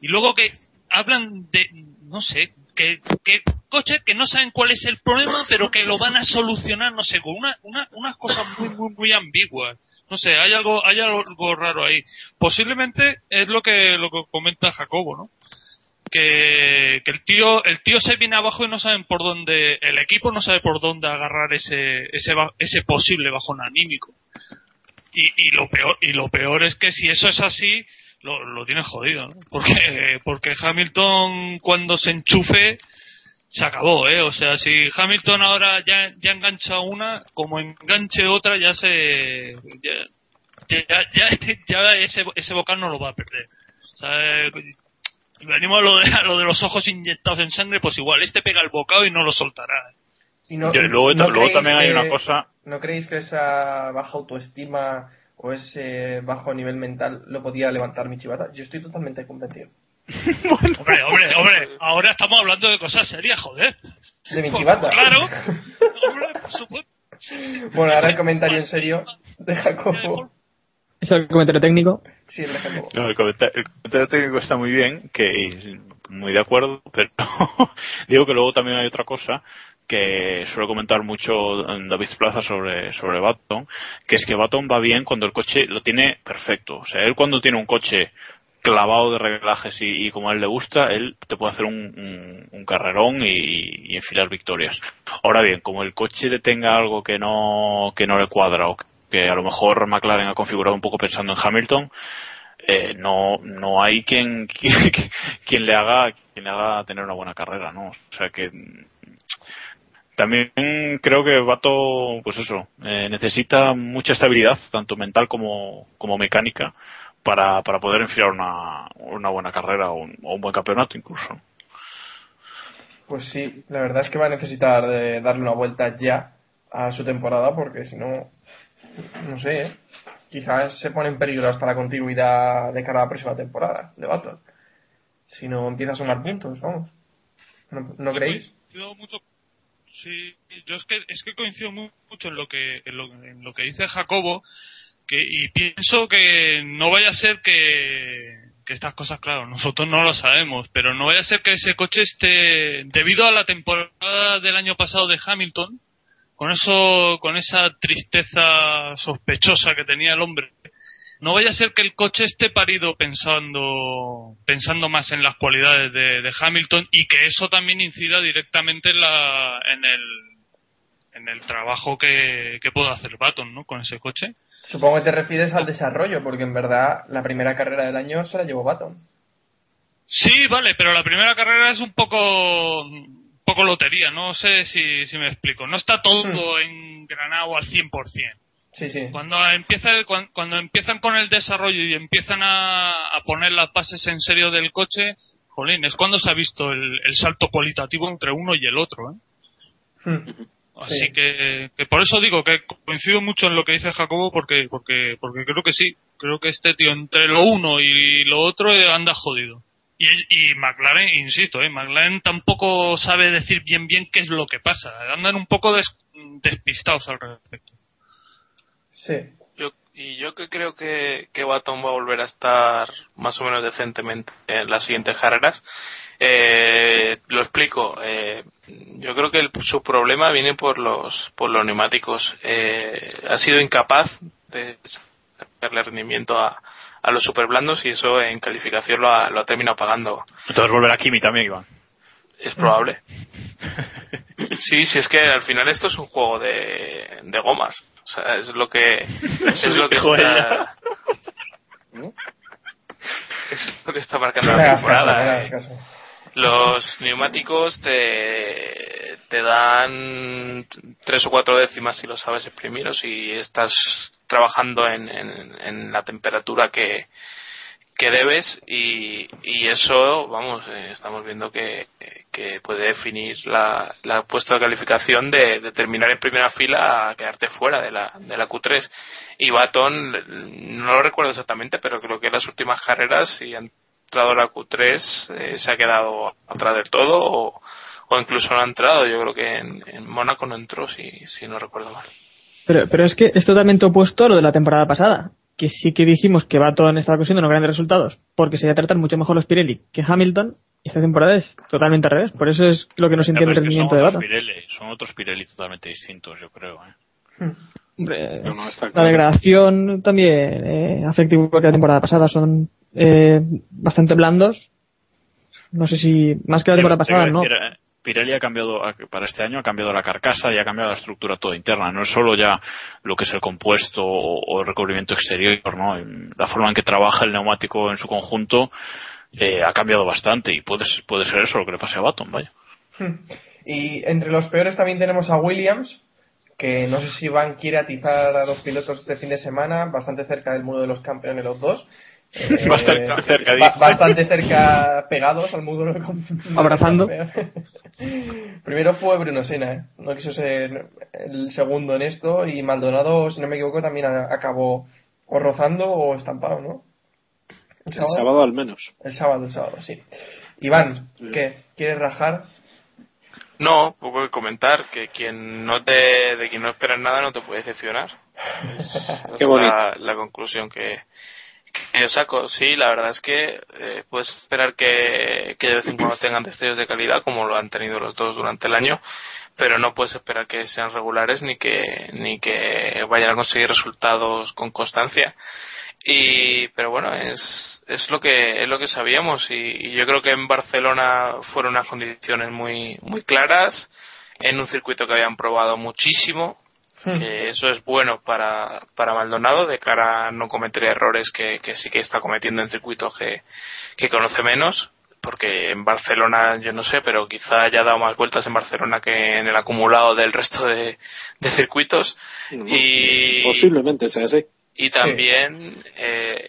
y luego que hablan de no sé que, que coches que no saben cuál es el problema pero que lo van a solucionar no sé con una, una, unas cosas muy muy muy ambiguas. No sé hay algo hay algo raro ahí. Posiblemente es lo que lo que comenta Jacobo no que, el tío el tío se viene abajo y no saben por dónde el equipo no sabe por dónde agarrar ese ese ese posible bajón anímico. Y, y lo peor y lo peor es que si eso es así lo, lo tiene jodido porque porque Hamilton cuando se enchufe se acabó eh o sea si Hamilton ahora ya ya engancha una como enganche otra ya se ya ya, ya, ya ese ese vocal no lo va a perder. O venimos a lo, de, a lo de los ojos inyectados en sangre pues igual este pega el bocado y no lo soltará Y no- luego ¿no luego creéis también hay que- una cosa. ¿No creéis que esa baja autoestima o ese bajo nivel mental lo podía levantar Michibata. Yo estoy totalmente convencido. Hombre, hombre, hombre, ahora estamos hablando de cosas serias, joder. De Michibata. Claro. Hombre, por supuesto. Bueno, ahora el comentario en serio de Jacobo. Es el comentario técnico. Sí, el. No, el, comentario, el comentario técnico está muy bien, que muy de acuerdo, pero digo que luego también hay otra cosa que suele comentar mucho David Plaza sobre, sobre Baton, que es que Baton va bien cuando el coche lo tiene perfecto. O sea, él cuando tiene un coche clavado de reglajes y, y como a él le gusta, él te puede hacer un, un- un carrerón y, y enfilar victorias. Ahora bien, como el coche detenga algo que no, que no le cuadra o que a lo mejor McLaren ha configurado un poco pensando en Hamilton, eh, no, no hay quien, quien, le haga, quien le haga tener una buena carrera, ¿no? O sea que también creo que Vato, pues eso, eh, necesita mucha estabilidad, tanto mental como, como mecánica, para, para poder enfilar una, una buena carrera o un, o un buen campeonato incluso. Pues sí, la verdad es que va a necesitar eh, darle una vuelta ya a su temporada porque si no, no sé, ¿eh? quizás se pone en peligro hasta la continuidad de cara a la próxima temporada de Baton. Si no empieza a sumar puntos, vamos. ¿No, no creéis? Mucho sí yo es que es que coincido mu- mucho en lo que en lo, en lo que dice Jacobo que y pienso que no vaya a ser que que estas cosas claro nosotros no lo sabemos pero no vaya a ser que ese coche esté debido a la temporada del año pasado de Hamilton con eso con esa tristeza sospechosa que tenía el hombre no vaya a ser que el coche esté parido pensando pensando más en las cualidades de, de Hamilton y que eso también incida directamente en la en el en el trabajo que, que puede hacer Baton ¿no? con ese coche Supongo que te refieres al desarrollo, porque en verdad la primera carrera del año se la llevó Baton. sí vale pero la primera carrera es un poco poco lotería no sé si, si me explico no está todo engranado al 100% Sí, sí. Cuando empieza el- cuan- cuando, empiezan con el desarrollo y empiezan a, a poner las bases en serio del coche, jolín, es cuando se ha visto el, el salto cualitativo entre uno y el otro. ¿eh? Así Sí. que, que por eso digo que coincido mucho en lo que dice Jacobo porque porque porque creo que sí, creo que este tío entre lo uno y lo otro eh, anda jodido. Y, y McLaren, insisto, eh, McLaren tampoco sabe decir bien bien qué es lo que pasa. Andan un poco des- despistados al respecto. Sí. Yo, y yo que creo que, que Baton va a volver a estar más o menos decentemente en las siguientes carreras. Eh, lo explico. Eh, yo creo que el- su problema viene por los, por los neumáticos. Eh, ha sido incapaz de sacarle rendimiento a, a los superblandos y eso en calificación lo ha, lo ha terminado pagando. Entonces volver a Kimi también, Iván. Es probable. Sí, sí, es que al final esto es un juego de, de gomas. O sea, es lo que, es lo que está, es lo que está marcando la temporada. eh. Los neumáticos te, te dan tres o cuatro décimas si lo sabes exprimir o si estás trabajando en, en, la temperatura que, debes y, y eso, vamos, eh, estamos viendo que, que puede definir la, la puesta de calificación de, de terminar en primera fila a quedarte fuera de la, de la Q3. Y Baton, no lo recuerdo exactamente, pero creo que en las últimas carreras, si ha entrado la Q3, eh, se ha quedado atrás del todo o, o incluso no ha entrado. Yo creo que en, en Mónaco no entró, si, si no recuerdo mal. Pero, pero es que es totalmente opuesto a lo de la temporada pasada. Que sí que dijimos que Baton estaba consiguiendo unos grandes resultados porque se iba a tratar mucho mejor los Pirelli que Hamilton. Y esta temporada es totalmente al revés. Por eso es lo que no se Ya, entiende el rendimiento de Baton. Pirelli, son otros Pirelli totalmente distintos, yo creo. ¿eh? Hombre, No, no, está la degradación también eh, afecta igual que la temporada pasada. Son eh, bastante blandos. No sé si más que la Sí, temporada pasada, no. decir, eh, Pirelli ha cambiado, para este año ha cambiado la carcasa y ha cambiado la estructura toda interna. No es solo ya lo que es el compuesto o, el recubrimiento exterior, ¿no? La forma en que trabaja el neumático en su conjunto eh, ha cambiado bastante y puede, puede ser eso lo que le pase a Baton, vaya. Y entre los peores también tenemos a Williams, que no sé si Iván quiere atizar a los pilotos este fin de semana, bastante cerca del muro de los campeones los dos. Eh, Bastante cerca, ba- dice. bastante cerca pegados al muro Abrazando. Primero fue Bruno Sena, ¿eh? no quiso ser el segundo en esto y Maldonado, si no me equivoco, también acabó O rozando o estampado, ¿no? El sábado al menos. El sábado, el sábado, sí. Iván, ¿qué? ¿Quieres rajar? No, poco que comentar que quien no te, de quien no esperas nada no te puede decepcionar. Es Qué bonito. La, la conclusión que, que yo saco. Sí, la verdad es que eh, puedes esperar que, que de vez en cuando tengan destellos de calidad, como lo han tenido los dos durante el año, pero no puedes esperar que sean regulares ni que, ni que vayan a conseguir resultados con constancia. Y, pero bueno, es, es lo que, es lo que sabíamos y, y yo creo que en Barcelona fueron unas condiciones muy, muy claras, en un circuito que habían probado muchísimo, que eso es bueno para, para Maldonado de cara a no cometer errores que, que sí que está cometiendo en circuitos que, que conoce menos porque en Barcelona yo no sé pero quizá haya dado más vueltas en Barcelona que en el acumulado del resto de, de circuitos y Posiblemente sea así. y también eh,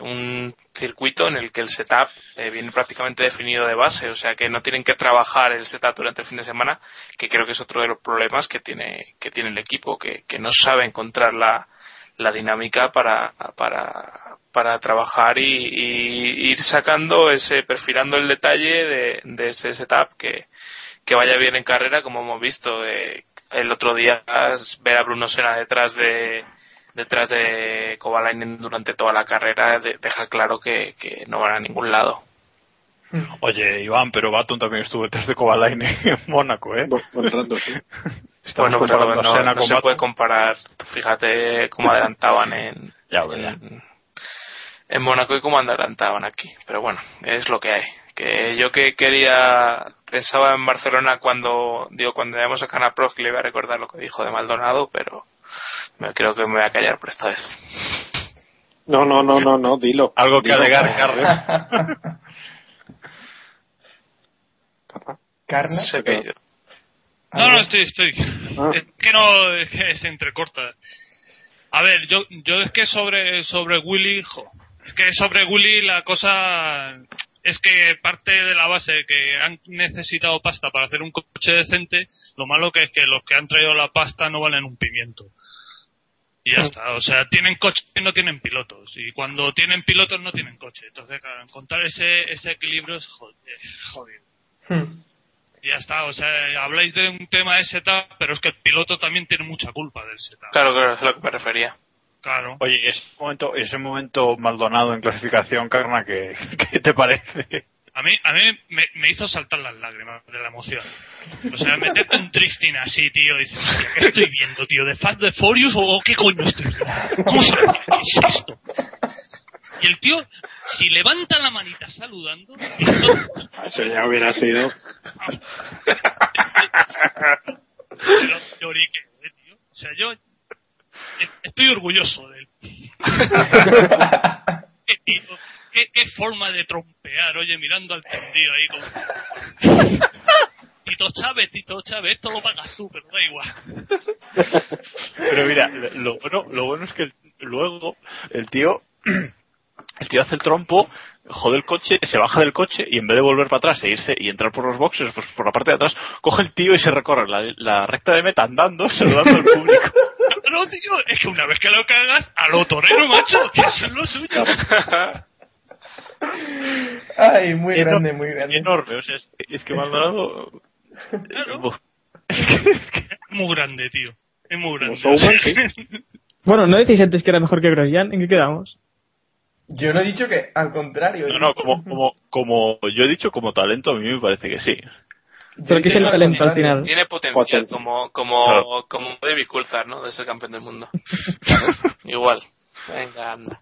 un circuito en el que el setup eh, viene prácticamente definido de base, o sea que no tienen que trabajar el setup durante el fin de semana, que creo que es otro de los problemas que tiene que tiene el equipo, que, que no sabe encontrar la, la dinámica para, para, para trabajar y, y ir sacando ese, perfilando el detalle de, de ese setup que, que vaya bien en carrera, como hemos visto eh, el otro día ver a Bruno Sena detrás de detrás de Kovalainen durante toda la carrera de- deja claro que, que no van a ningún lado. Oye, Iván, pero Baton también estuvo detrás de Kovalainen en Mónaco, ¿eh? Buen rato, sí. Bueno, pero a no, no con se puede comparar. Tú Fíjate cómo adelantaban en, Ya, en, en Mónaco y cómo adelantaban aquí. Pero bueno, es lo que hay. Que yo que quería, pensaba en Barcelona cuando, digo, cuando llegamos a Canaprox que le iba a recordar lo que dijo de Maldonado, pero me, creo que me voy a callar por esta vez. No, no, no, no, no, dilo. Algo que. Se ha caído. No, no, estoy, estoy. Ah. Es que no, es que se entrecorta. A ver, yo, yo es que sobre, sobre Willy, jo, es que sobre Willy la cosa es que parte de la base que han necesitado pasta para hacer un coche decente, lo malo que es que los que han traído la pasta no valen un pimiento. Y ya está, o sea, tienen coche y no tienen pilotos. Y cuando tienen pilotos no tienen coche. Entonces, claro, encontrar ese, ese equilibrio es jodido. Hmm. Y ya está, o sea, habláis de un tema de setup, pero es que el piloto también tiene mucha culpa del setup. Claro, claro, es a lo que me refería. Claro. Oye, ese momento, ese momento Maldonado en clasificación, Carna, ¿qué, qué te parece? A mí, a mí me, me hizo saltar las lágrimas de la emoción. O sea, meterte un drifting así, tío, y dices, "Hostia, ¿qué estoy viendo, tío? ¿De Fast de Furious o qué coño estoy viendo? ¿Cómo se ¿Qué es esto? Y el tío, si levanta la manita saludando, entonces, Eso ya hubiera sido. pero llorique, eh, tío. O sea, yo eh, estoy orgulloso de él. qué, tío, qué, qué forma de trompear, oye, mirando al tendido ahí con... Tito Chávez, Tito Chávez, esto lo pagas tú, pero da igual. Pero mira, lo bueno, lo bueno es que el- luego el tío, el tío hace el trompo, jode el coche, se baja del coche y en vez de volver para atrás e irse y entrar por los boxes, pues por la parte de atrás, coge el tío y se recorre la, la recta de meta andando, saludando al público. No, tío, es que una vez que lo cagas, a lo torero, macho, que eso es lo suyo. Ay, muy Eno- grande, muy grande. Enorme, o sea, es, es que Maldonado... Claro. Buf. Es muy grande, tío. Es muy grande. Como showman, sí. Bueno, ¿no decís antes que era mejor que Grosjean? ¿En qué quedamos? Yo no he dicho que, al contrario. No, no, como, como, como yo he dicho, como talento a mí me parece que sí. Pero ¿qué es el talento al final? Tiene potencial Potencia. como, como, Claro. como David Coulthard, ¿no? De ser campeón del mundo. Igual. Venga, anda.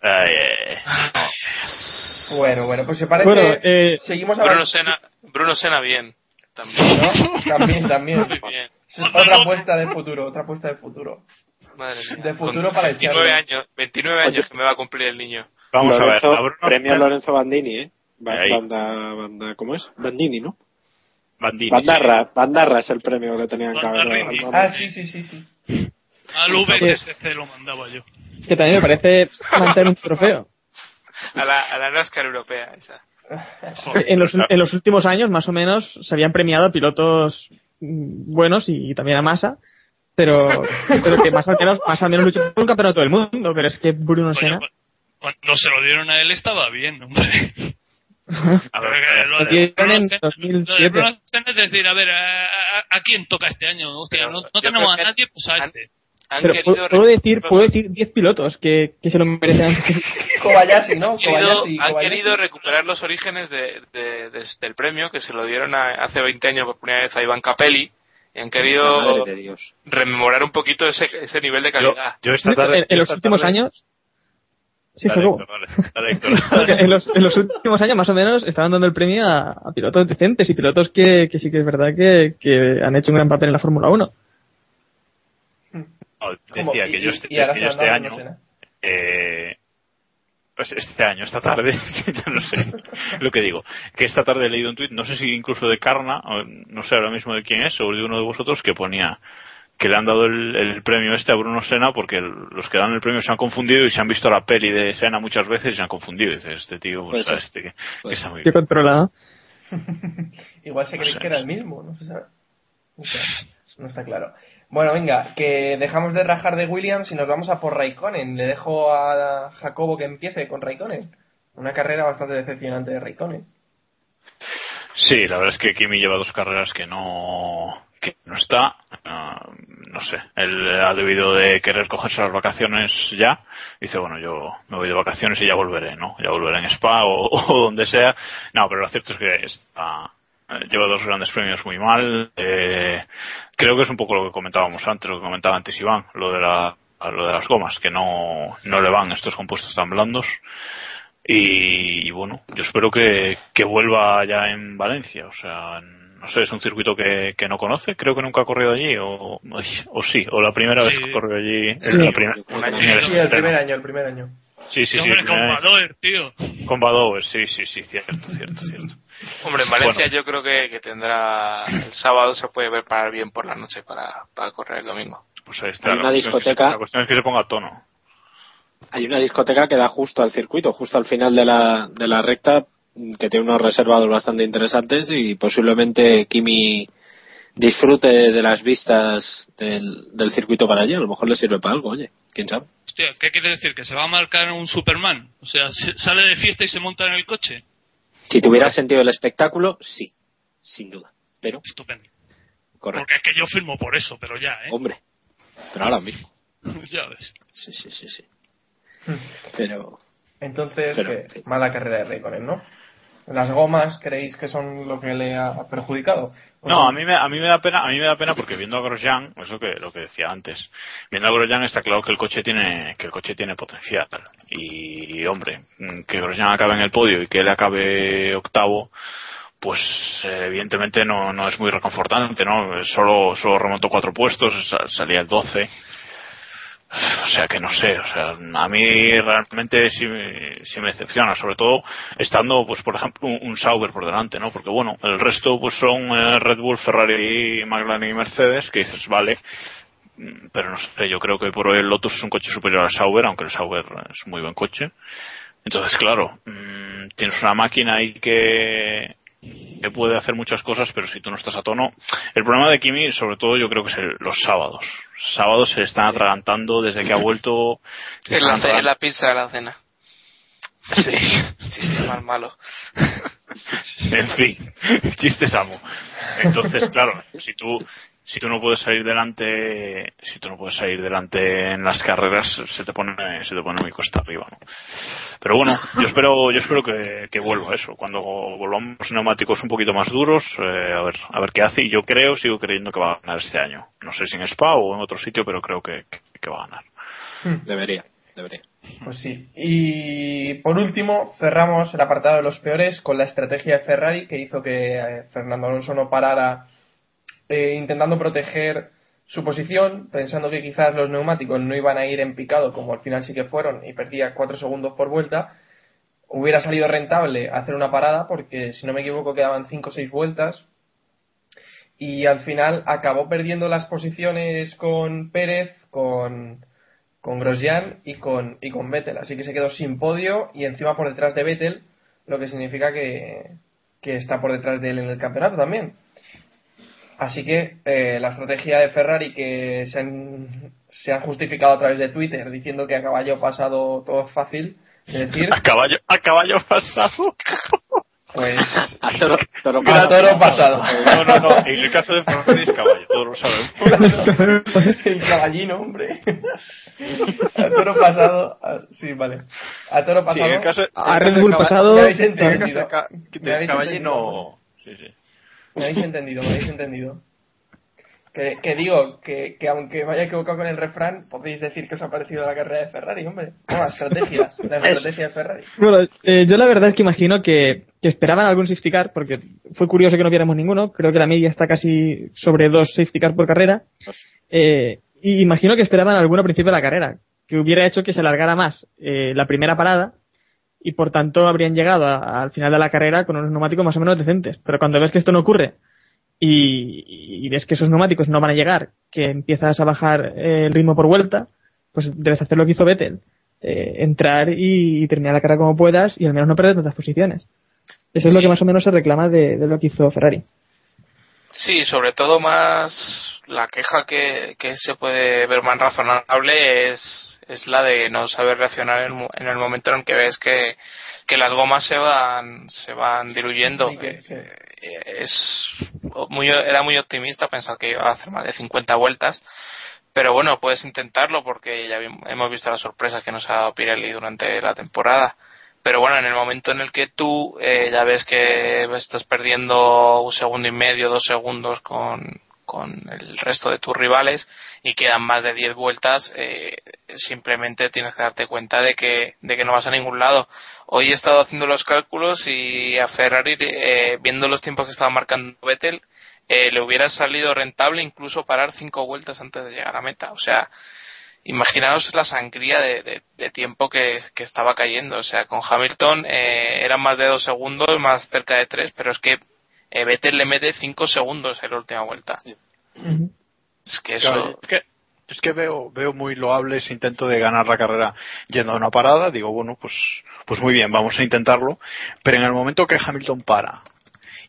Ay, ay, ay. Bueno, bueno, pues se parece. Bueno, eh, Seguimos Bruno. Sena, Bruno Sena bien. También. ¿no? También, también. Bien. Otra apuesta de futuro, otra apuesta de futuro. Madre mía. De futuro Con para 29 echarlo. años, 29 años que me va a cumplir el niño. Vamos Lorenzo, a ver. a Bruno premio Lorenzo Bandini, ¿eh? Ba- Ahí. Banda, banda, ¿cómo es? Bandini, ¿no? Bandini. Bandarra, Bandarra es el premio que tenían que haber. Ah, sí, sí, sí, sí. Al VSC lo mandaba yo. Que también me parece mantener un trofeo. A la, a la NASCAR europea, esa. En los, en los últimos años, más o menos, se habían premiado a pilotos buenos y, también a masa. pero, pero que más o menos, más o menos luchó por un campeonato del mundo, pero es que Bruno Coño, Senna... cu- cuando se lo dieron a él estaba bien, hombre. A ver, Lo de dieron Bruno en Senna- 2007. lo de Bruno Senna es decir, a ver, ¿a, a- a quién toca este año? Hostia, Pero no, no yo tenemos a nadie, pues a han- este. Han Pero querido puedo, puedo decir, puedo decir 10 pilotos que, que se lo merecen. Kobayashi, ¿no? han querido, Kobayashi, han Kobayashi. querido recuperar los orígenes de, de- de- del premio que se lo dieron a- hace 20 años por primera vez a Iván Capelli y han querido rememorar un poquito ese, ese nivel de yo, calidad. yo esta tarde. en, en los esta últimos tarde- años... Sí. Porque en, los, en los últimos años, más o menos, estaban dando el premio a, a pilotos decentes y pilotos que, que sí que es verdad que, que han hecho un gran papel en la Fórmula 1. No, Como- decía y- que yo este, que yo este año. Eh, pues este año, esta tarde, ya no sé lo que digo, que esta tarde he leído un tuit, no sé si incluso de Carna, o no sé ahora mismo de quién es, o de uno de vosotros, que ponía que le han dado el, el premio este a Bruno Senna porque el- los que dan el premio se han confundido y se han visto la peli de Senna muchas veces y se han confundido. Y dices, este tío, pues, este que, está muy bien. controlada. Igual se cree que era el mismo, no se sabe. No, sé, no está claro. Bueno, venga, que dejamos de rajar de Williams y nos vamos a por Raikkonen. Le dejo a Jacobo que empiece con Raikkonen. Una carrera bastante decepcionante de Raikkonen. Sí, la verdad es que Kimi lleva dos carreras que no que no está. Ah, no sé, él ha debido de querer cogerse las vacaciones ya. Dice, bueno, yo me voy de vacaciones y ya volveré, ¿no? Ya volveré en Spa o, donde sea. No, pero lo cierto es que está, eh, lleva dos grandes premios muy mal. Eh, creo que es un poco lo que comentábamos antes, lo que comentaba antes Iván, lo de la lo de las gomas, que no, no le van estos compuestos tan blandos. Y, bueno, yo espero que, que vuelva ya en Valencia. O sea, no sé, es un circuito que, que no conoce. Creo que nunca ha corrido allí. O, o sí, o la primera vez que corrió allí. Sí. la primera- Sí, el primer año, el primer año. Sí, sí, sí. Hombre, con. Badoer, tío. Con Badoer, sí, sí, sí, cierto, cierto, cierto. Hombre, en Valencia Bueno. yo creo que, que tendrá el sábado se puede preparar bien por la noche para, para correr el domingo. Pues ahí está. Hay la una cuestión es que se- discoteca- la cuestión es que se ponga a tono. Hay una discoteca que da justo al circuito, justo al final de la, de la recta, que tiene unos reservados bastante interesantes y posiblemente Kimi disfrute de las vistas del, del circuito para allí. A lo mejor le sirve para algo, oye, quién sabe. Hostia, ¿qué quiere decir? ¿Que se va a marcar un Superman? O sea, se- sale de fiesta y se monta en el coche. Si tuviera sentido el espectáculo, sí, sin duda. Pero, Estupendo. correcto, Porque es que yo firmo por eso, pero ya, ¿eh? hombre, pero ahora mismo. ya ves. Sí, sí, sí, sí. Pero, Entonces, Pero, que sí. mala carrera de Raikkonen, ¿no? ¿Las gomas creéis que son lo que le ha perjudicado? No, a mí me, a mí me da pena, a mí me da pena porque viendo a Grosjean, eso que lo que decía antes, viendo a Grosjean está claro que el coche tiene, que el coche tiene potencial. Y hombre, que Grosjean acabe en el podio y que él acabe octavo, pues eh, evidentemente no, no es muy reconfortante, ¿no? Solo, solo remontó cuatro puestos, sa- salía el 12. O sea que no sé, o sea, a mí realmente sí, sí me decepciona, sobre todo estando, pues por ejemplo, un, Sauber por delante, ¿no? Porque bueno, el resto pues son eh, Red Bull, Ferrari, McLaren y Mercedes, que dices, vale, pero no sé, yo creo que por hoy el Lotus es un coche superior al Sauber, aunque el Sauber es un muy buen coche. Entonces, claro, mm, tienes una máquina ahí que, que puede hacer muchas cosas, pero si tú no estás a tono. El problema de Kimi, sobre todo, yo creo que es el- los sábados. Sábados se están atragantando desde que ha vuelto. En la, en la pizza de la cena. Sí. Chiste más malo. En fin, chistes amo. Entonces, claro, si tú si tú no puedes salir delante, si tú no puedes salir delante en las carreras, se te pone se te pone muy cuesta arriba, ¿no? Pero bueno, yo espero yo espero que, que vuelva eso. Cuando volvamos neumáticos un poquito más duros, eh, a ver a ver qué hace. Y yo creo, sigo creyendo que va a ganar este año. No sé si en Spa o en otro sitio, pero creo que, que, que va a ganar. debería, debería. Pues sí. Y por último, cerramos el apartado de los peores con la estrategia de Ferrari que hizo que eh, Fernando Alonso no parara eh, intentando proteger su posición, pensando que quizás los neumáticos no iban a ir en picado como al final sí que fueron y perdía 4 segundos por vuelta. Hubiera salido rentable hacer una parada porque si no me equivoco quedaban 5 o 6 vueltas y al final acabó perdiendo las posiciones con Pérez, con, con Grosjean y con, y con Vettel. Así que se quedó sin podio y encima por detrás de Vettel, lo que significa que, que está por detrás de él en el campeonato también. Así que eh, la estrategia de Ferrari que se han, se han justificado a través de Twitter diciendo que a caballo pasado todo es fácil, es decir, A caballo, a caballo pasado. pues A toro, toro a toro pasado. No, no, no. En el caso de Ferrari es caballo, todos lo sabemos. El caballino, hombre. A toro pasado. a- sí, vale. A toro Sí, pasado. en el caso A Red Bull de pasado- Me habéis En el caso entendido. de ca- Me de habéis caballino. entendido. Sí, sí. Me habéis entendido, me habéis entendido. Que, que digo, que, que aunque vaya equivocado con el refrán, podéis decir que os ha parecido la carrera de Ferrari, hombre. No, la estrategia, la estrategia de Ferrari. Bueno, eh, yo la verdad es que imagino que, que esperaban algún safety car, porque fue curioso que no viéramos ninguno. Creo que la media está casi sobre dos safety car por carrera. Eh, y imagino que esperaban alguno a principio de la carrera, que hubiera hecho que se alargara más eh, la primera parada y por tanto habrían llegado a- al final de la carrera con unos neumáticos más o menos decentes. Pero cuando ves que esto no ocurre y, y ves que esos neumáticos no van a llegar, que empiezas a bajar eh, el ritmo por vuelta, pues debes hacer lo que hizo Vettel. eh, entrar y, terminar la carrera como puedas y al menos no perder tantas posiciones. Eso es lo que más o menos se reclama de, de lo que hizo Ferrari. Sí, sobre todo más la queja que, que se puede ver más razonable es, es la de no saber reaccionar en, en el momento en que ves que, que las gomas se van se van diluyendo. Sí, Eh, sí. es muy, era muy optimista pensar que iba a hacer más de 50 vueltas. Pero bueno, puedes intentarlo porque ya hemos visto las sorpresas que nos ha dado Pirelli durante la temporada. Pero bueno, en el momento en el que tú eh, ya ves que estás perdiendo un segundo y medio, dos segundos con, con el resto de tus rivales y quedan más de 10 vueltas, eh, simplemente tienes que darte cuenta de que, de que no vas a ningún lado. Hoy he estado haciendo los cálculos y a Ferrari, eh, viendo los tiempos que estaba marcando Vettel, eh, le hubiera salido rentable incluso parar cinco vueltas antes de llegar a meta. O sea, imaginaos la sangría de tiempo que, que estaba cayendo. O sea, con Hamilton eh, eran más de dos segundos, más cerca de tres, pero es que eh, Vettel le mete cinco segundos en la última vuelta. Es que eso. Claro, es que, es que veo, veo muy loable ese intento de ganar la carrera yendo a una parada. Digo, bueno, pues, pues muy bien, vamos a intentarlo. Pero en el momento que Hamilton para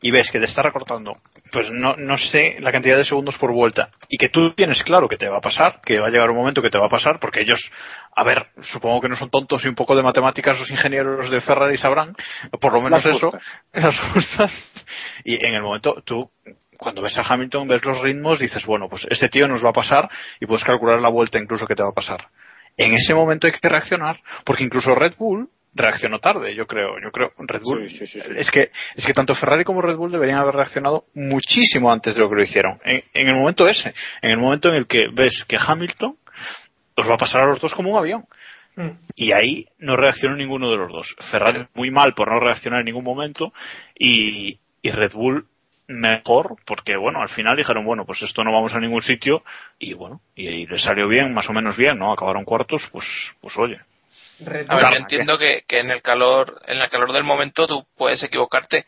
y ves que te está recortando, pues no, no sé la cantidad de segundos por vuelta y que tú tienes claro que te va a pasar, que va a llegar un momento que te va a pasar, porque ellos, a ver, supongo que no son tontos y un poco de matemáticas los ingenieros de Ferrari sabrán, por lo menos Las eso, justas. las justas. Y en el momento, tú, cuando ves a Hamilton, ves los ritmos, dices, bueno, pues este tío nos va a pasar y puedes calcular la vuelta incluso que te va a pasar. En ese momento hay que reaccionar, porque incluso Red Bull reaccionó tarde, yo creo. Yo creo Red Bull Sí, sí, sí, sí. es que es que tanto Ferrari como Red Bull deberían haber reaccionado muchísimo antes de lo que lo hicieron. En, en el momento ese, en el momento en el que ves que Hamilton los va a pasar a los dos como un avión. Mm. Y ahí no reaccionó ninguno de los dos. Ferrari muy mal por no reaccionar en ningún momento y, y Red Bull mejor porque bueno al final dijeron bueno pues esto no vamos a ningún sitio y bueno y, y le salió bien más o menos bien no acabaron cuartos pues pues oye A ver, yo entiendo que, que en el calor, en el calor del momento tú puedes equivocarte,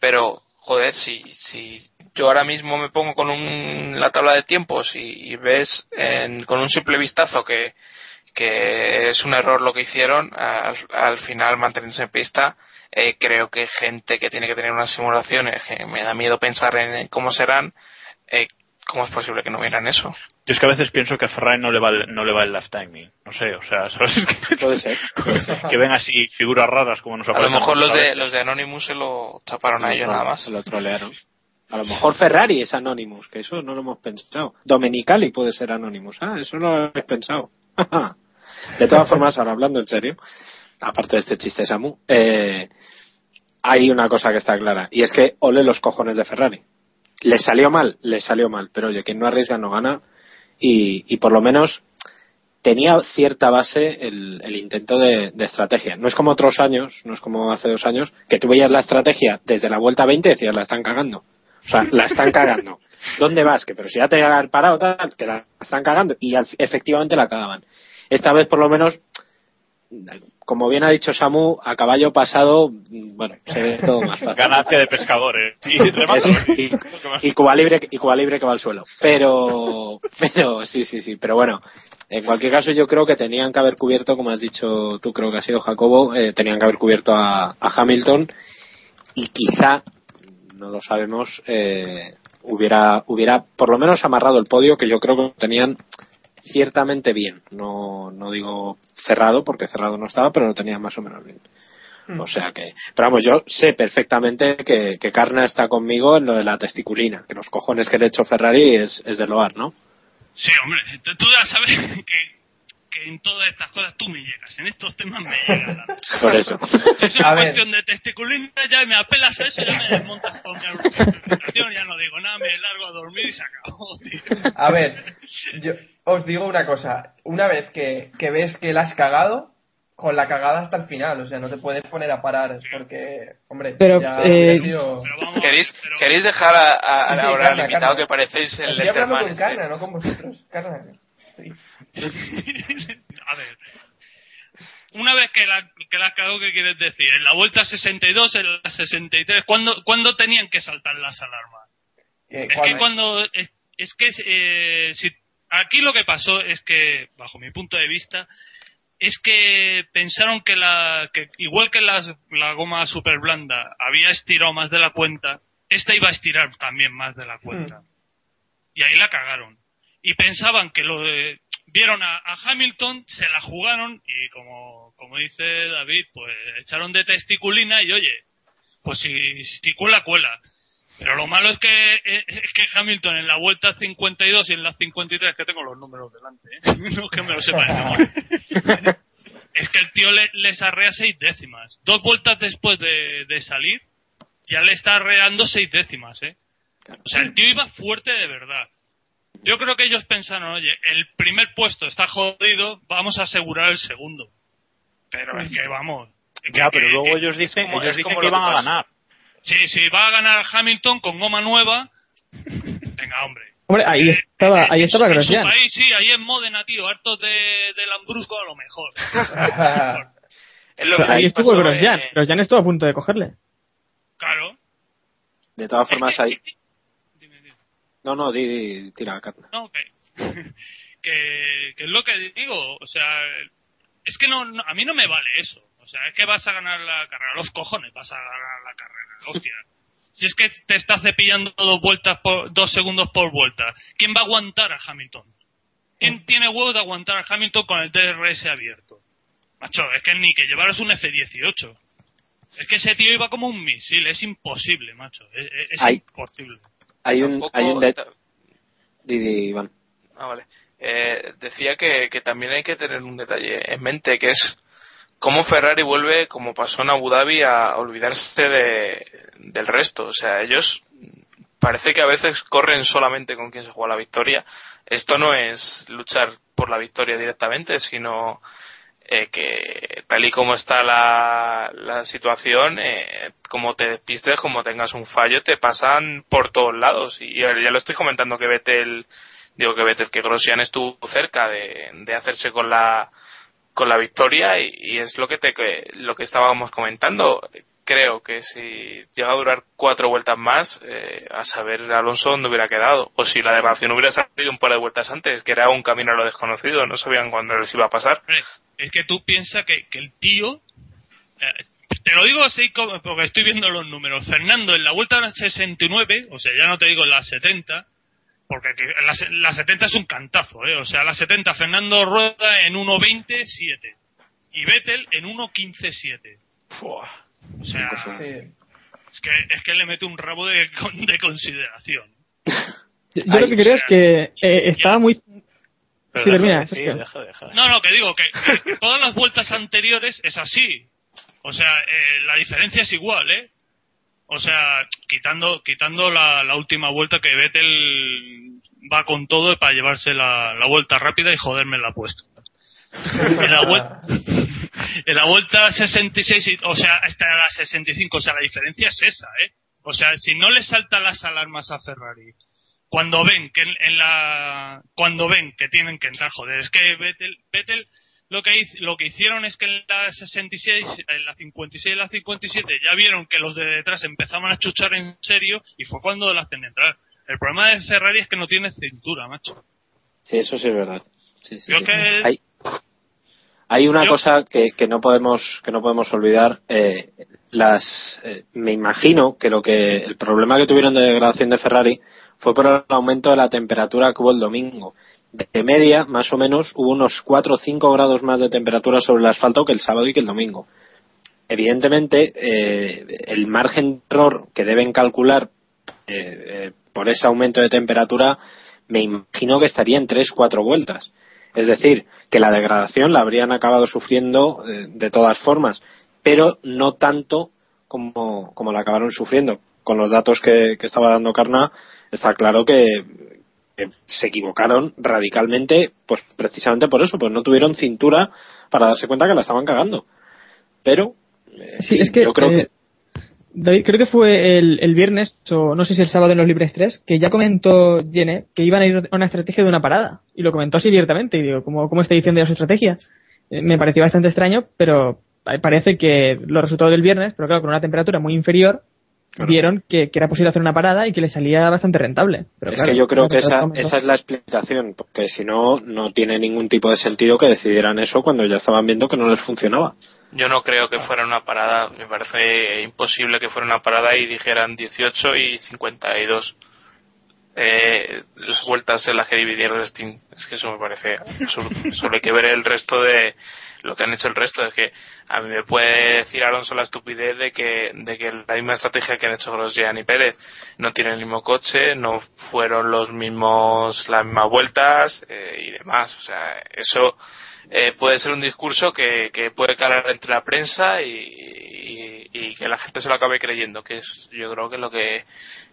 pero joder, si, si yo ahora mismo me pongo con un, la tabla de tiempos y, ves en- con un simple vistazo que, que es un error lo que hicieron, al, al final mantenerse en pista, eh, creo que gente que tiene que tener unas simulaciones, que me da miedo pensar en cómo serán, eh, ¿cómo es posible que no vieran eso? Yo es que a veces pienso que a Ferrari no le va el, no le va el left timing no sé o sea sabes que, Puede ser. que ven así figuras raras como nos A lo mejor los de, los de Anonymous se lo taparon a ellos nada más. Se lo trolearon. A lo mejor Ferrari es Anonymous, que eso no lo hemos pensado. Domenicali puede ser Anonymous. Ah, eso no lo habéis pensado. de todas formas, ahora hablando en serio, aparte de este chiste Samu, eh, hay una cosa que está clara, y es que ole los cojones de Ferrari. Le salió mal, le salió mal, pero oye, quien no arriesga no gana, y, y por lo menos tenía cierta base el, el intento de, de estrategia. No es como otros años, no es como hace dos años, que tú veías la estrategia desde la vuelta 20 y decías, la están cagando. O sea, la están cagando. ¿Dónde vas? Que pero si ya te haber parado, tal, que la están cagando. Y al- efectivamente la cagaban. Esta vez, por lo menos, como bien ha dicho Samu, a caballo pasado, bueno, se ve todo más fácil. ganancia de pescadores y y, y Cuba Libre, y Cuba Libre que va al suelo. Pero, pero, sí, sí, sí. Pero bueno, en cualquier caso yo creo que tenían que haber cubierto, como has dicho tú, creo que ha sido Jacobo, eh, tenían que haber cubierto a, a Hamilton y quizá, no lo sabemos, eh, hubiera, hubiera por lo menos amarrado el podio que yo creo que tenían ciertamente bien. No, no digo cerrado porque cerrado no estaba, pero lo tenían más o menos bien. Mm. O sea que, pero vamos, yo sé perfectamente que, que Carna está conmigo en lo de la testiculina, que los cojones que le he hecho Ferrari es, es de loar, ¿no? Sí, hombre, tú- tú ya sabes que, que en todas estas cosas tú me llegas, en estos temas me llegas. Por eso. Es una A ver. cuestión de testiculina, ya me apelas a eso, ya me desmontas con mi argumentación, ya no digo nada, me largo a dormir y se acabó, tío. A ver, yo os digo una cosa. Una vez que, que ves que la has cagado, con la cagada hasta el final. O sea, no te puedes poner a parar porque, hombre, Pero, ya eh, sido... Pero vamos, ¿Queréis, pero- ¿Queréis dejar a, a, Sí, sí, ahora Carna, al invitado Carna. que parecéis el Estoy hablando con este? Carna, no con vosotros. Carna. sí. a ver. Una vez que la, que la cagó, ¿qué quieres decir? En la vuelta 62, en la 63, ¿cuándo, ¿cuándo tenían que saltar las alarmas? Eh, Es que cuando- cuando. Es, es que eh, si, aquí lo que pasó es que, bajo mi punto de vista, es que pensaron que la. que igual que las- la goma super blanda había estirado más de la cuenta, esta iba a estirar también más de la cuenta. Y ahí la cagaron. Y pensaban que lo de- vieron a, a Hamilton, se la jugaron y como, como dice David, pues echaron de testiculina y oye, pues si, si cuela, cuela. Malo es que, eh, es que Hamilton en la vuelta 52 y en la 53, que tengo los números delante, ¿eh? no es que me lo sepa de memoria. es que el tío le, les arrea seis décimas. Dos vueltas después de, de salir, ya le está arreando seis décimas, ¿eh? O sea, el tío iba fuerte de verdad. Yo creo que ellos pensaron, oye, el primer puesto está jodido, vamos a asegurar el segundo. Pero es que vamos. es que- Ya, pero que- luego que- ellos dicen, como- ellos dicen como que iban a ganar. Sí, sí, va a ganar Hamilton con goma nueva. Venga, hombre. Hombre, ahí estaba, ahí En estaba en su país, sí, ahí en Módena, tío, hartos de, de Lambrusco a lo mejor. Es lo Pero que ahí estuvo pasó, Grosjean. eh, Grosjean estuvo a punto de cogerle. Claro. De todas formas, Es que- ahí. No, no, di, di- tira, Carna. No, que, que, que es lo que digo, o sea, es que no, no- a mí no me vale eso. O sea, es que vas a ganar la carrera, los cojones vas a ganar la carrera, hostia. Si es que te estás cepillando dos vueltas por, dos segundos por vuelta, ¿quién va a aguantar a Hamilton? ¿Quién tiene huevos de aguantar a Hamilton con el DRS abierto? Macho, es que ni que llevaras un F-18. Es que ese tío iba como un misil, es imposible, macho. Es, es- es imposible. Hay un, tampoco- hay un de... Di, di, Iván. Ah, vale. Eh, decía que, que también hay que tener un detalle en mente, que es cómo Ferrari vuelve, como pasó en Abu Dhabi, a olvidarse de, del resto. O sea, ellos parece que a veces corren solamente con quien se juega la victoria. Esto no es luchar por la victoria directamente, sino eh, que tal y como está la, situación, eh, como te despistes, como tengas un fallo, te pasan por todos lados. Y ya lo estoy comentando que Vettel, digo que Vettel, que Grosjean estuvo cerca de hacerse con la con la victoria y, es lo que te lo que estábamos comentando creo que si llega a durar cuatro vueltas más eh, a saber Alonso dónde hubiera quedado o si la devación hubiera salido un par de vueltas antes que era un camino a lo desconocido no sabían cuándo les iba a pasar es que tú piensas que, que el tío. eh, te lo digo así como- porque estoy viendo los números. Fernando, en la vuelta 69, o sea, ya no te digo en la 70, porque que la, se- la 70 es un cantazo, ¿eh? O sea, la 70 Fernando rueda en 1.20.7 y Vettel en 1.15.7. O sea, Sí. es que, es que le mete un rabo de, con- de consideración. Yo, lo que creo es que eh, estaba muy... Pero Sí, deja termina, de decir, Sergio. deja, deja. No, no, que digo que todas las vueltas anteriores es así. O sea, eh, la diferencia es igual, ¿eh? O sea, quitando quitando la, la última vuelta que Vettel va con todo para llevarse la, la vuelta rápida y joderme la apuesta. En la vuelta, en la vuelta 66, y- o sea, hasta la 65, o sea, la diferencia es esa, ¿eh? O sea, si no le saltan las alarmas a Ferrari cuando ven que en, en la cuando ven que tienen que entrar joder es que Vettel, Vettel lo que lo que hicieron es que en la 66 en la 56 y la 57 ya vieron que los de detrás empezaban a chuchar en serio y fue cuando lo hacen entrar el problema de Ferrari es que no tiene cintura macho Sí, eso sí es verdad. Sí, sí, Yo sí. que- Hay, hay una Yo- cosa que, que no podemos que no podemos olvidar. eh, las eh, me imagino que lo que el problema que tuvieron de degradación de Ferrari fue por el aumento de la temperatura que hubo el domingo. De media, más o menos, hubo unos 4 o 5 grados más de temperatura sobre el asfalto que el sábado y que el domingo. Evidentemente, eh, el margen de error que deben calcular eh, eh, por ese aumento de temperatura me imagino que estaría en 3-4 vueltas. Es decir, que la degradación la habrían acabado sufriendo de todas formas, pero no tanto como, como la acabaron sufriendo. Con los datos que, que estaba dando Carna, está claro que, se equivocaron radicalmente, pues precisamente por eso, pues no tuvieron cintura para darse cuenta que la estaban cagando. Pero eh, Sí, es que, yo creo eh, que David, creo que fue el, el viernes, o no sé si el sábado en los Libres 3, que ya comentó Jene que iban a ir a una estrategia de una parada. Y lo comentó así abiertamente. Y digo, ¿cómo, cómo está diciendo ya su estrategia? Eh, me pareció bastante extraño, pero pa- parece que los resultados del viernes, pero claro, con una temperatura muy inferior, vieron que, que era posible hacer una parada y que le salía bastante rentable. Pero es claro, que yo creo que esa, esa es la explicación, porque si no, no tiene ningún tipo de sentido que decidieran eso cuando ya estaban viendo que no les funcionaba. Yo no creo que fuera una parada, me parece imposible que fuera una parada y dijeran 18 y 52 eh, las vueltas en las que dividieron el Steam. Es que eso me parece absurdo. Solo hay que ver el resto de lo que han hecho el resto. Es que a mí me puede decir Alonso la estupidez de que, de que la misma estrategia que han hecho Grosjean y Pérez no tienen el mismo coche, no fueron los mismos, las mismas vueltas eh, y demás. O sea, eso eh, puede ser un discurso que, que puede calar entre la prensa y, y- y que la gente se lo acabe creyendo, que es yo creo que es lo que,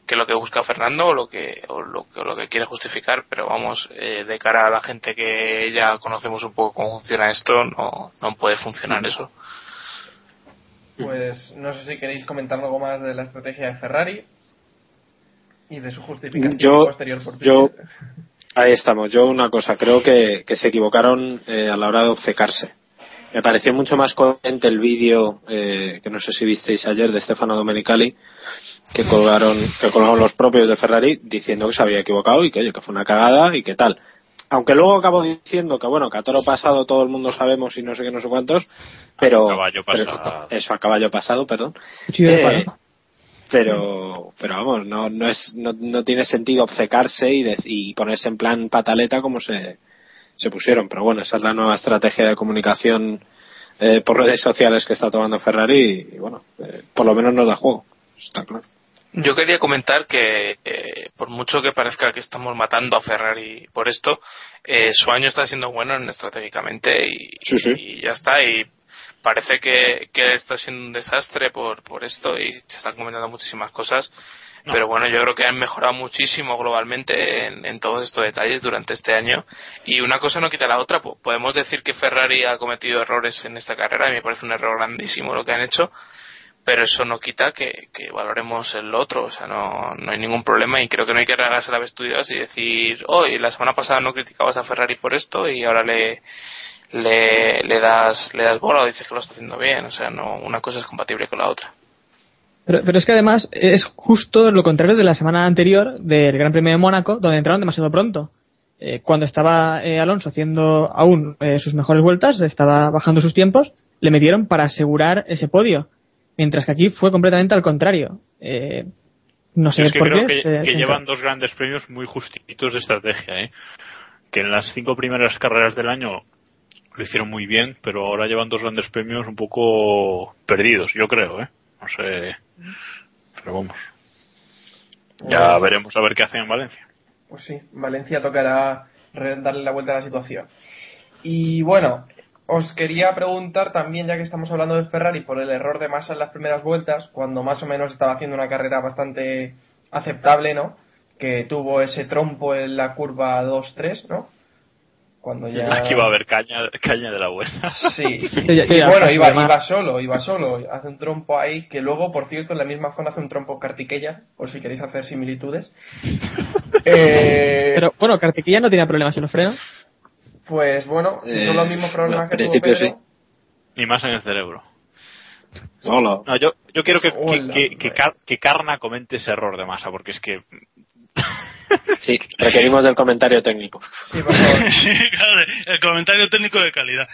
que es lo que busca Fernando o lo que, o lo, que- o lo que quiere justificar, pero vamos, eh, de cara a la gente que ya conocemos un poco cómo funciona esto, no, no puede funcionar eso. Pues no sé si queréis comentar algo más de la estrategia de Ferrari y de su justificación Yo, posterior por yo. Ahí estamos. Yo una cosa, creo que, que se equivocaron eh, a la hora de obcecarse. Me pareció mucho más coherente el vídeo eh, que no sé si visteis ayer de Stefano Domenicali que colgaron que colgaron los propios de Ferrari diciendo que se había equivocado y que oye que fue una cagada y que tal. Aunque luego acabó diciendo que bueno que a toro pasado todo el mundo sabemos y no sé qué no sé cuántos, pero, A caballo pero- pasado. eso a caballo pasado, perdón. Sí, Eh. Pero pero vamos no no es no, no tiene sentido obcecarse y, dec- y ponerse en plan pataleta como se se pusieron pero bueno esa es la nueva estrategia de comunicación eh, por redes sociales que está tomando Ferrari y, bueno eh, por lo menos nos da juego está claro Yo quería comentar que, eh, por mucho que parezca que estamos matando a Ferrari por esto, eh, su año está siendo bueno en- estratégicamente y, Sí, sí. y ya está. Y parece que, que está siendo un desastre por, por esto y se están comentando muchísimas cosas. Pero bueno, yo creo que han mejorado muchísimo globalmente en, en todos estos detalles durante este año. Y una cosa no quita la otra. Po- Podemos decir que Ferrari ha cometido errores en esta carrera y me parece un error grandísimo lo que han hecho pero eso no quita que, que valoremos el otro, o sea, no, no hay ningún problema y creo que no hay que regarse las vestiduras y decir, hoy la semana pasada no criticabas a Ferrari por esto y ahora le, le, le das le das bola o dices que lo está haciendo bien, o sea, no una cosa es compatible con la otra. Pero, pero es que además es justo lo contrario de la semana anterior del Gran Premio de Mónaco, donde entraron demasiado pronto. Eh, cuando estaba eh, Alonso haciendo aún eh, sus mejores vueltas, estaba bajando sus tiempos, le metieron para asegurar ese podio. Mientras que aquí fue completamente al contrario. Eh, no sé es que por creo qué. que, se- que se llevan dos grandes premios muy justitos de estrategia, ¿eh? Que en las cinco primeras carreras del año lo hicieron muy bien, pero ahora llevan dos grandes premios un poco perdidos, yo creo, ¿eh? No sé. Pero vamos. Ya Pues- veremos a ver qué hacen en Valencia. Pues sí, Valencia tocará darle la vuelta a la situación. Y bueno, os quería preguntar también, ya que estamos hablando de Ferrari, por el error de Massa en las primeras vueltas, cuando más o menos estaba haciendo una carrera bastante aceptable, ¿no? Que tuvo ese trompo en la curva 2-3, ¿no? Cuando ya... Aquí va a haber caña, caña de la buena. Sí, y bueno, iba, iba solo, iba solo, hace un trompo ahí, que luego, por cierto, en la misma zona hace un trompo Kartikeya, por si queréis hacer similitudes. Eh, Pero bueno, Kartikeya no tenía problemas en los frenos. Pues bueno, Eh, son los mismos problemas al que tuvo principio Pedro. Ni más en el cerebro. Hola. No, yo, yo quiero que, que, Hola, que, que, hombre. Car- que Carna comente ese error de masa, porque es que sí requerimos del comentario técnico Sí, por favor. Sí, claro, el comentario técnico de calidad.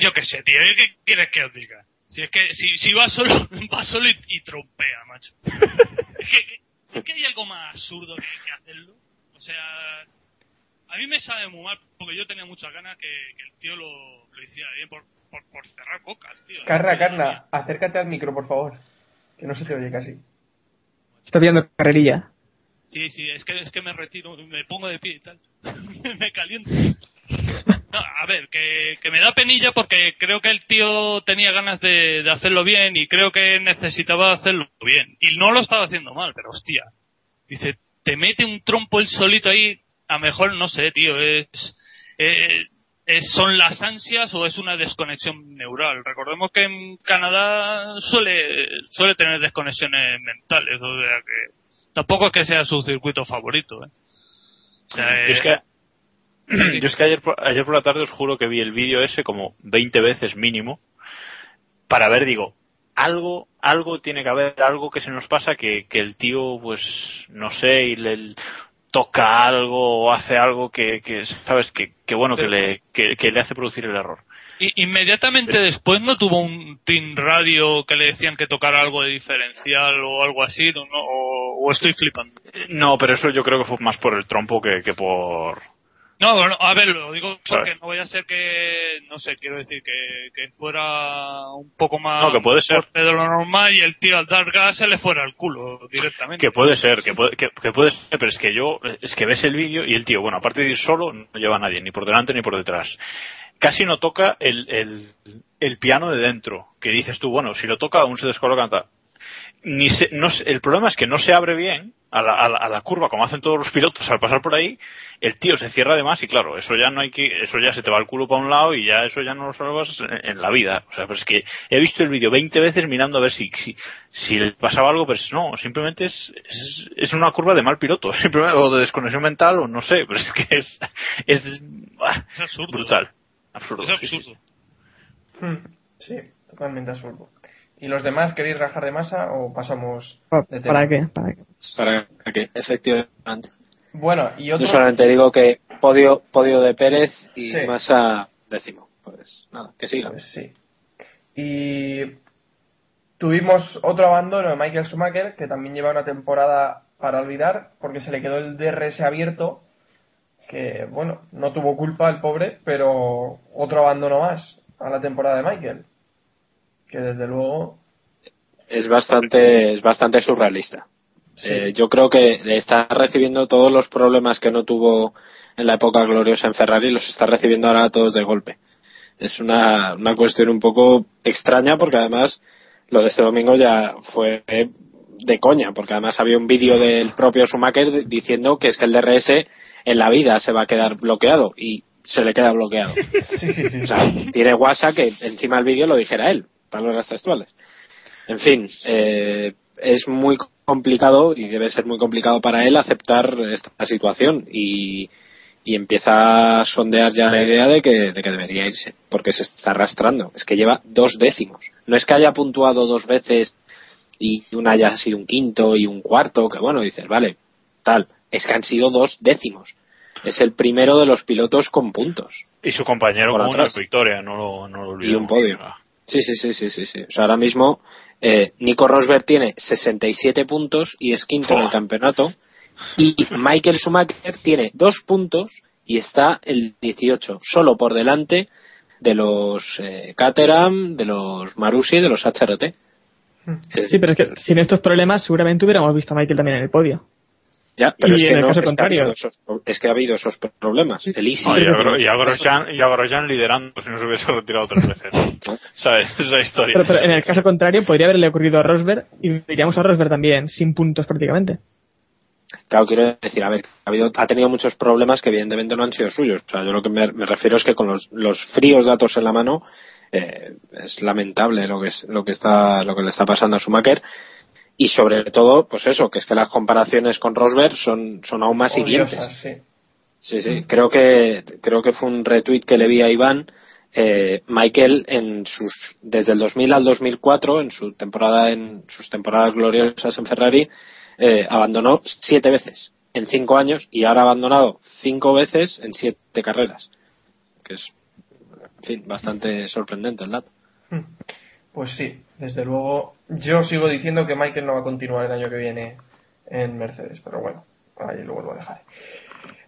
Yo qué sé, tío, ¿yo ¿qué quieres que os diga? Si es que si, si va solo, va solo y, y trompea, macho. Es que, es que hay algo más absurdo que, que hacerlo. O sea, a mí me sabe muy mal porque yo tenía muchas ganas que, que el tío lo, lo hiciera bien por, por, por cerrar bocas, tío. Carra, Carna, acércate al micro, por favor. Que no se te oye casi. Está viendo carrerilla. Sí, sí, es que, es que me retiro, me pongo de pie y tal. me caliento. No, a ver, que, que me da penilla porque creo que el tío tenía ganas de, de hacerlo bien y creo que necesitaba hacerlo bien. Y no lo estaba haciendo mal, pero hostia. Dice, te mete un trompo el solito ahí, a mejor no sé, tío, es, eh, es- son las ansias o es una desconexión neural. Recordemos que en Canadá suele, suele tener desconexiones mentales, o sea que tampoco es que sea su circuito favorito, ¿eh? O sea, Yo es eh, que, yo es que ayer, por- ayer por la tarde os juro que vi el vídeo ese como 20 veces mínimo para ver, digo, algo, algo tiene que haber, algo que se nos pasa que, que el tío, pues, no sé, y le toca algo o hace algo que, que sabes, que, que bueno, que le, que, que le hace producir el error. Y inmediatamente después no tuvo un team radio que le decían que tocara algo de diferencial o algo así, ¿no? o, o estoy flipando. No, pero eso yo creo que fue más por el trompo que, que por... No, bueno, a ver, lo digo porque ¿Sabes? no vaya a ser que, no sé, quiero decir que, que fuera un poco más No, que puede ser. de lo normal y el tío al dar gas se le fuera al culo directamente. Que puede ser, que puede, que, que puede ser, pero es que yo, es que ves el vídeo y el tío, bueno, aparte de ir solo, no lleva a nadie, ni por delante ni por detrás. Casi no toca el, el, el piano de dentro, que dices tú, bueno, si lo toca aún se descoloca tal. Ni se, no, se- el problema es que no se abre bien a la, a, la, a la curva como hacen todos los pilotos al pasar por ahí, el tío se cierra de más y claro, eso ya no hay que, eso ya se te va el culo para un lado y ya eso ya no lo salvas en, en la vida. O sea, pero es que he visto el vídeo 20 veces mirando a ver si, si, si le pasaba algo, pero es- no, simplemente es, es, es una curva de mal piloto, simplemente, o de desconexión mental o no sé, pero es que es, es, Es brutal. Absurdo. Es sí, sí, absurdo. sí. Hmm, Sí, totalmente absurdo. ¿Y los demás queréis rajar de masa o pasamos Pa- de tema? ¿Para qué? ¿Para qué? Para efectivamente. Bueno, y Yo otro... solamente digo que podio, podio de Pérez y Sí. Massa décimo. Pues nada, que siga. Pues sí. Y tuvimos otro abandono de Michael Schumacher, que también lleva una temporada para olvidar, porque se le quedó el DRS abierto, que bueno, no tuvo culpa el pobre, pero otro abandono más a la temporada de Michael. Que desde luego... Es bastante, es bastante surrealista. Sí. Eh, yo creo que está recibiendo todos los problemas que no tuvo en la época gloriosa en Ferrari, los está recibiendo ahora todos de golpe. Es una, una cuestión un poco extraña porque además lo de este domingo ya fue de coña, porque además había un vídeo del propio Schumacher diciendo que es que el DRS en la vida se va a quedar bloqueado y se le queda bloqueado. Sí, sí, sí. O sea, tiene WhatsApp que encima del vídeo lo dijera él, palabras textuales. En fin, eh, es muy complicado y debe ser muy complicado para él aceptar esta situación y, y empieza a sondear ya la idea de que, de que debería irse, porque se está arrastrando. Es que lleva dos décimos. No es que haya puntuado dos veces y una haya sido un quinto y un cuarto, que bueno, dices, vale, tal. Es que han sido dos décimos. Es el primero de los pilotos con puntos. Y su compañero con una victoria, no lo, no lo Y olvidemos. un podio. Sí, sí, sí, sí, sí, sí. O sea, ahora mismo eh, Nico Rosberg tiene 67 puntos y es quinto en el campeonato. Y Michael Schumacher tiene dos puntos y está el 18, solo por delante de los eh, Caterham, de los Marusi y de los HRT. Sí, pero es que sin estos problemas seguramente hubiéramos visto a Michael también en el podio. Ya, pero Y es que en el no, caso es que ha contrario. habido esos- es que ha habido esos problemas. El Easy. No, y, a, Gro- y liderando si no se hubiese retirado tres veces. ¿Sabes? Esa historia. Pero, pero en el caso contrario podría haberle ocurrido a Rosberg y diríamos a Rosberg también, sin puntos prácticamente. Claro, quiero decir, a ver, ha, habido, ha tenido muchos problemas que evidentemente no han sido suyos. O sea, yo lo que me, me refiero es que con los, los fríos datos en la mano eh, es lamentable lo que es, lo que está lo que le está pasando a Schumacher y sobre todo, pues eso, que es que las comparaciones con Rosberg son son aún más hirientes. sí. Sí, sí. Creo que creo que fue un retweet que le vi a Iván. Eh, Michael en sus desde el 2000 al 2004 en su temporada en sus temporadas gloriosas en Ferrari eh, abandonó siete veces en cinco años y ahora ha abandonado cinco veces en siete carreras que es en fin bastante sorprendente el dato Pues sí, desde luego. Yo sigo diciendo que Michael no va a continuar el año que viene en Mercedes, pero bueno, ahí lo vuelvo a dejar.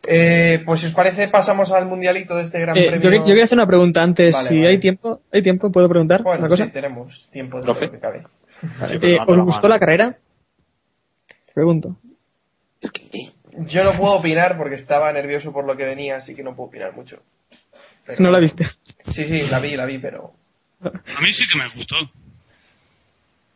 Eh, pues si os parece pasamos al mundialito de este gran Eh, yo, premio. yo quería hacer una pregunta antes. Vale, si vale. hay tiempo, ¿hay tiempo? ¿Puedo preguntar Bueno, una cosa? sí, tenemos tiempo de lo que cabe. Vale, eh, ¿Os la gustó mano. la carrera? Pregunto. Yo no puedo opinar porque estaba nervioso por lo que venía, así que no puedo opinar mucho. Pero- ¿No la viste? Sí, sí, la vi, la vi, pero A mí sí que me gustó.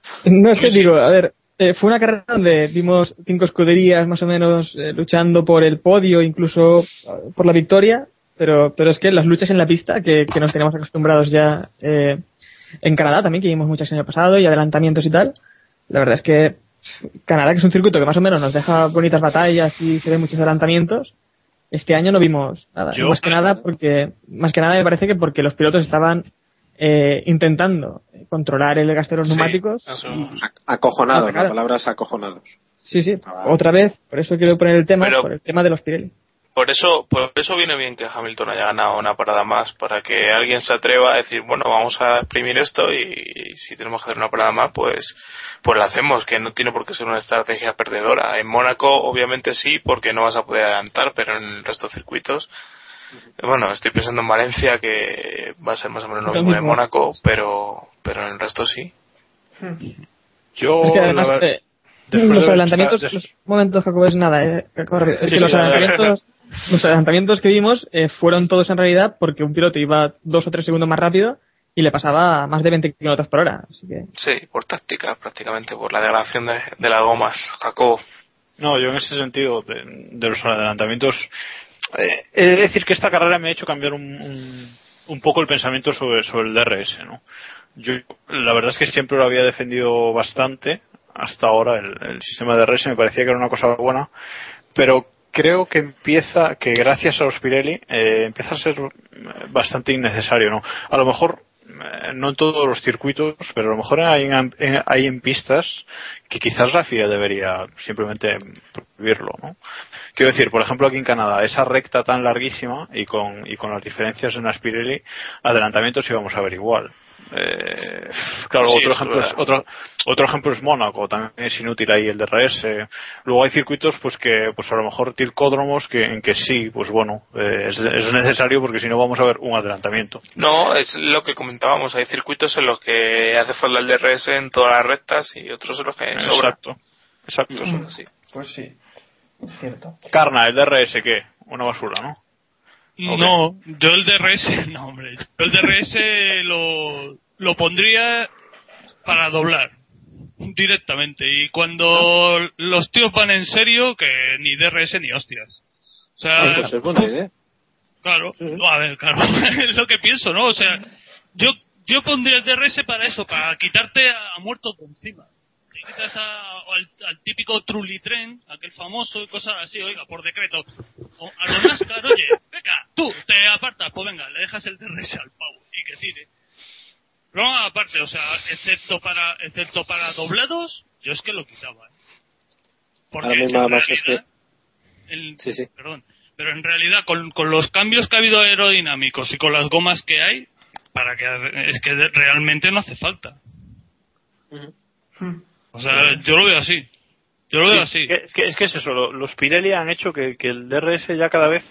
No es que digo, a ver, eh, fue una carrera donde vimos cinco escuderías más o menos eh, luchando por el podio, incluso eh, por la victoria, pero, pero es que las luchas en la pista, que, que nos teníamos acostumbrados ya eh, en Canadá también, que vimos muchas el año pasado, y adelantamientos y tal, la verdad es que Canadá, que es un circuito que más o menos nos deja bonitas batallas y se ven muchos adelantamientos, este año no vimos nada. Yo- más que nada porque, más que nada me parece que porque los pilotos estaban eh, intentando controlar el gasto de los Sí, neumáticos Acojonados, la palabra es acojonados. Sí, sí, Ah, otra vez, por eso quiero poner el tema, Pero- por el tema de los Pirelli. Por eso, por eso viene bien que Hamilton haya ganado una parada más, para que alguien se atreva a decir, bueno, vamos a exprimir esto y, y si tenemos que hacer una parada más, pues, pues la hacemos, que no tiene por qué ser una estrategia perdedora. En Mónaco, obviamente sí, porque no vas a poder adelantar, pero en el resto de circuitos, bueno, estoy pensando en Valencia, que va a ser más o menos lo mismo de. Mónaco, pero, pero en el resto sí. Yo, es que además, la ver- eh, después los de- adelantamientos, los momentos, Jacobo, es nada, eh. Es Sí, que sí, los la- adelantamientos, los adelantamientos que vimos eh, fueron todos en realidad porque un piloto iba dos o tres segundos más rápido y le pasaba más de 20 kilómetros por hora. Así que, Sí, por táctica, prácticamente, por la degradación de, de las gomas. Jacobo. No, yo en ese sentido, de, de los adelantamientos, eh, he de decir que esta carrera me ha hecho cambiar un, un, poco el pensamiento sobre, el DRS, ¿no? Yo, la verdad es que siempre lo había defendido bastante, hasta ahora el, sistema de DRS me parecía que era una cosa buena, pero creo que empieza, que gracias a los Pirelli, eh, empieza a ser bastante innecesario, ¿no? A lo mejor no en todos los circuitos, pero a lo mejor hay en, hay en pistas que quizás la FIA debería simplemente prohibirlo, ¿no? Quiero decir, por ejemplo, aquí en Canadá, esa recta tan larguísima y con, y con las diferencias en las Pirelli, adelantamientos íbamos a ver igual. Eh, claro, Sí, otro, ejemplo es, otro, otro ejemplo es Mónaco, también es inútil ahí el DRS. Luego hay circuitos pues que pues a lo mejor tilcódromos que, en que sí, pues bueno, eh, es, es necesario porque si no vamos a ver un adelantamiento. No, es lo que comentábamos. Hay circuitos en los que hace falta el DRS en todas las rectas y otros en los que sobra. Exacto. Exacto. Así. pues sí, cierto. Carna, el DRS, ¿qué? Una basura, ¿no? No, yo el DRS, no hombre, yo el DRS lo, lo pondría para doblar directamente y cuando los tíos van en serio que ni DRS ni hostias. O sea, Ah, pues es buena idea. Claro, no, a ver, claro, es lo que pienso, ¿no? O sea, yo yo pondría el DRS para eso, para quitarte a, a muertos de encima. Te quitas a- al, al típico trulitren, aquel famoso y cosas así, oiga, por decreto. O a lo NASCAR, oye, venga, tú, te apartas, pues venga, le dejas el DRS al pavo y que tire. No, aparte, o sea, excepto para excepto para doblados, yo es que lo quitaba. ¿eh? Porque Ahora mismo en además es realidad- el- Sí, sí. Perdón. Pero en realidad, con, con los cambios que ha habido aerodinámicos y con las gomas que hay, para que es que realmente no hace falta. O sea, yo lo veo así. Yo lo veo así. Es que, es que- es eso, lo- los Pirelli han hecho que, que el DRS ya cada vez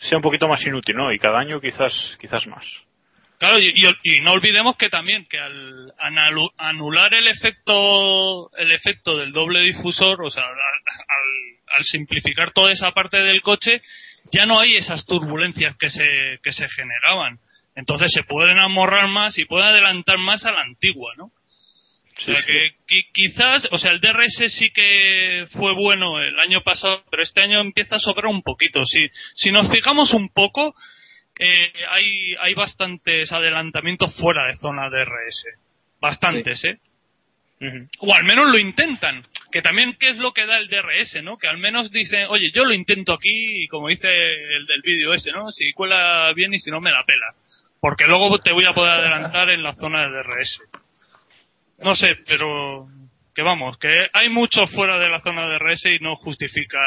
sea un poquito más inútil, ¿no? Y cada año quizás quizás más. Claro, y, y- y no olvidemos que también que al anular el efecto el efecto del doble difusor, o sea, al, al- al simplificar toda esa parte del coche, ya no hay esas turbulencias que se que se generaban. Entonces se pueden amorrar más y pueden adelantar más a la antigua, ¿no? O sea, que, qui- quizás, o sea, el DRS sí que fue bueno el año pasado, pero este año empieza a sobrar un poquito. Si, si nos fijamos un poco, eh, hay, hay bastantes adelantamientos fuera de zona DRS. Bastantes, ¿eh? O al menos lo intentan. Que también, ¿qué es lo que da el DRS, no? Que al menos dicen, oye, yo lo intento aquí, y como dice el del vídeo ese, ¿no? Si cuela bien y si no me la pela. Porque luego te voy a poder adelantar en la zona de DRS. No sé, pero que vamos, que hay mucho fuera de la zona de RS y no justifica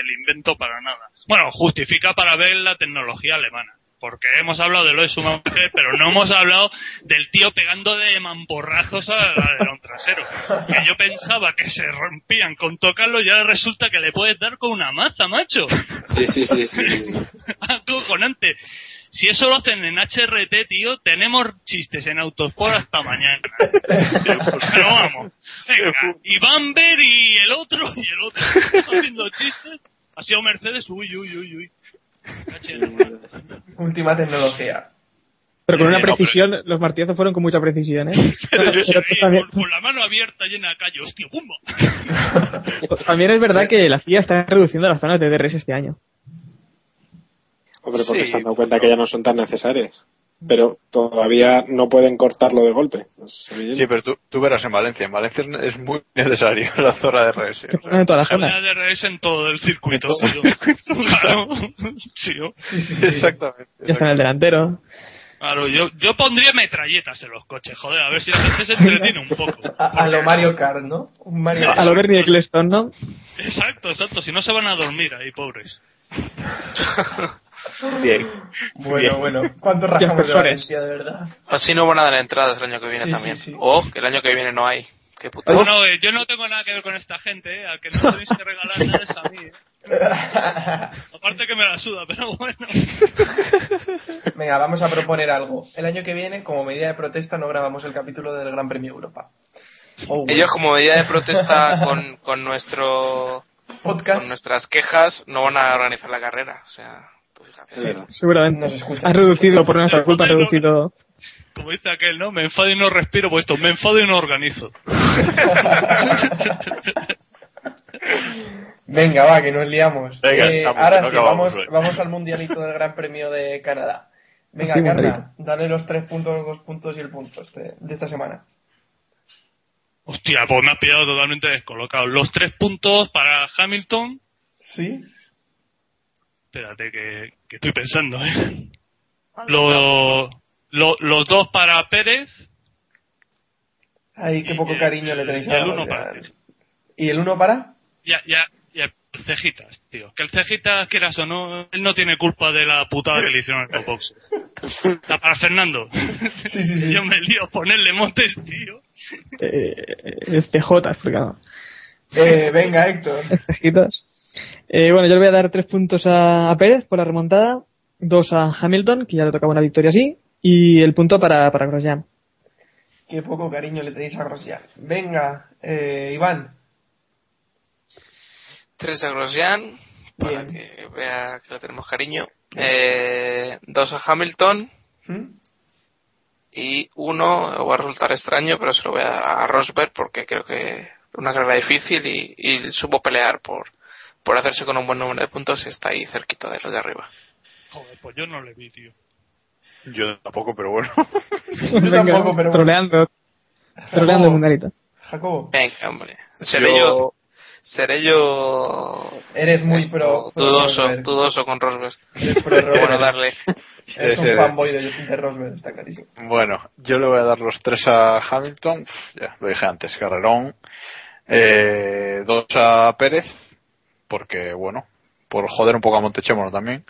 el invento para nada. Bueno, justifica para ver la tecnología alemana, porque hemos hablado de lo de su mujer, pero no hemos hablado del tío pegando de mamporrazos al alerón trasero. Que yo pensaba que se rompían con tocarlo y ahora resulta que le puedes dar con una maza, macho. Sí, sí, sí, sí. sí. Acojonante. Si eso lo hacen en HRT, tío, tenemos chistes en Autosport hasta mañana. Pero vamos. Venga, y Bamber y el otro y el otro. Haciendo chistes. Ha sido Mercedes, uy, uy, uy, uy. Última tecnología. Pero con una no, precisión, los martillazos fueron con mucha precisión, ¿eh? Pero yo Pero seguí también, con, con la mano abierta llena de callo, hostia, ¡pumba! también es verdad que la FIA está reduciendo las zonas de DRS este año. Hombre, porque Sí, se han dado cuenta que ya no son tan necesarias. Pero todavía no pueden cortarlo de golpe. Sí, pero tú, tú verás en Valencia. En Valencia es muy necesario la zona de RS. Que ponen en todas las Una zonas. DRS en todo el circuito. Todo el tío. Claro. Sí, yo- Exactamente. Ya está en el delantero. Claro, yo, yo pondría metralletas en los coches, joder, a ver si la gente se entretiene un poco. A, a lo Mario Kart, ¿no? Un Mario A lo Bernie Eccleston, ¿no? Exacto, exacto, si no se van a dormir ahí, pobres. Bien. Bueno, Bien. bueno. ¿Cuántos Ya, rajamos de. Valencia, de verdad? Así no van a dar entradas el año que viene Sí, también. sí, sí. O que el año que viene no hay. Qué puta. Eh, yo no tengo nada que ver con esta gente, eh, al que no tenéis que regalar nada es a mí. eh. Aparte que me la suda, pero bueno. Venga, vamos a proponer algo. El año que viene, como medida de protesta, no grabamos el capítulo del Gran Premio Europa. Oh, Ellos como medida de protesta con, con nuestro podcast con nuestras quejas no van a organizar la carrera. O sea, fíjate. Seguramente. nos escucha. Han reducido, por nuestra culpa, han reducido. Como dice aquel, ¿no? Me enfado y no respiro, pues esto, me enfado y no organizo. Venga, va, que nos liamos. Venga, Eh, ahora no sí, acabamos vamos, vamos al mundialito del Gran Premio de Canadá. Venga, Sí, Carla, dale los tres puntos, los dos puntos y el punto este- de esta semana. Hostia, pues me has pillado totalmente descolocado. Los tres puntos para Hamilton. ¿Sí? Espérate, que, que estoy pensando, ¿eh? Lo- lo- los dos para Pérez. Ay, qué Y poco el- cariño le tenéis y a el uno para. ¿Y el uno para? Ya, ya, ya, el Cejitas, tío. Que el Cejitas, quieras o no, él no tiene culpa de la putada que le hicieron el box. Está para Fernando. Sí, sí, sí. Yo me lío a ponerle montes, tío. Eh, es CJ, explicado. Eh, venga, Héctor. Cejitas. Eh, bueno, yo le voy a dar tres puntos a, a Pérez por la remontada, dos a Hamilton, que ya le tocaba una victoria así, y el punto para, para Grosjean. Qué poco cariño le tenéis a Grosjean. Venga, eh, Iván. Tres a Grosjean, para Bien. que vea que le tenemos cariño. Eh, dos a Hamilton ¿Mm? y uno, va a resultar extraño, pero se lo voy a dar a Rosberg porque creo que una carrera difícil y, y supo pelear por, por hacerse con un buen número de puntos y está ahí cerquita de los de arriba. Joder, pues yo no le vi, tío. Yo tampoco, pero bueno. Yo tampoco, pero bueno. troleando, troleando el mundialito. Jacobo, Venga, hombre. Seré Yo- yo, seré yo eres muy esto, pro. pro dudoso, Rosberg. dudoso con Rosberg. Eres pro Bueno, darle. Eres un fanboy de, de Rosberg, está clarísimo. Bueno, yo le voy a dar los tres a Hamilton, Uf, ya lo dije antes, carrerón. Eh, dos a Pérez, porque bueno, por joder un poco a Montechémono también.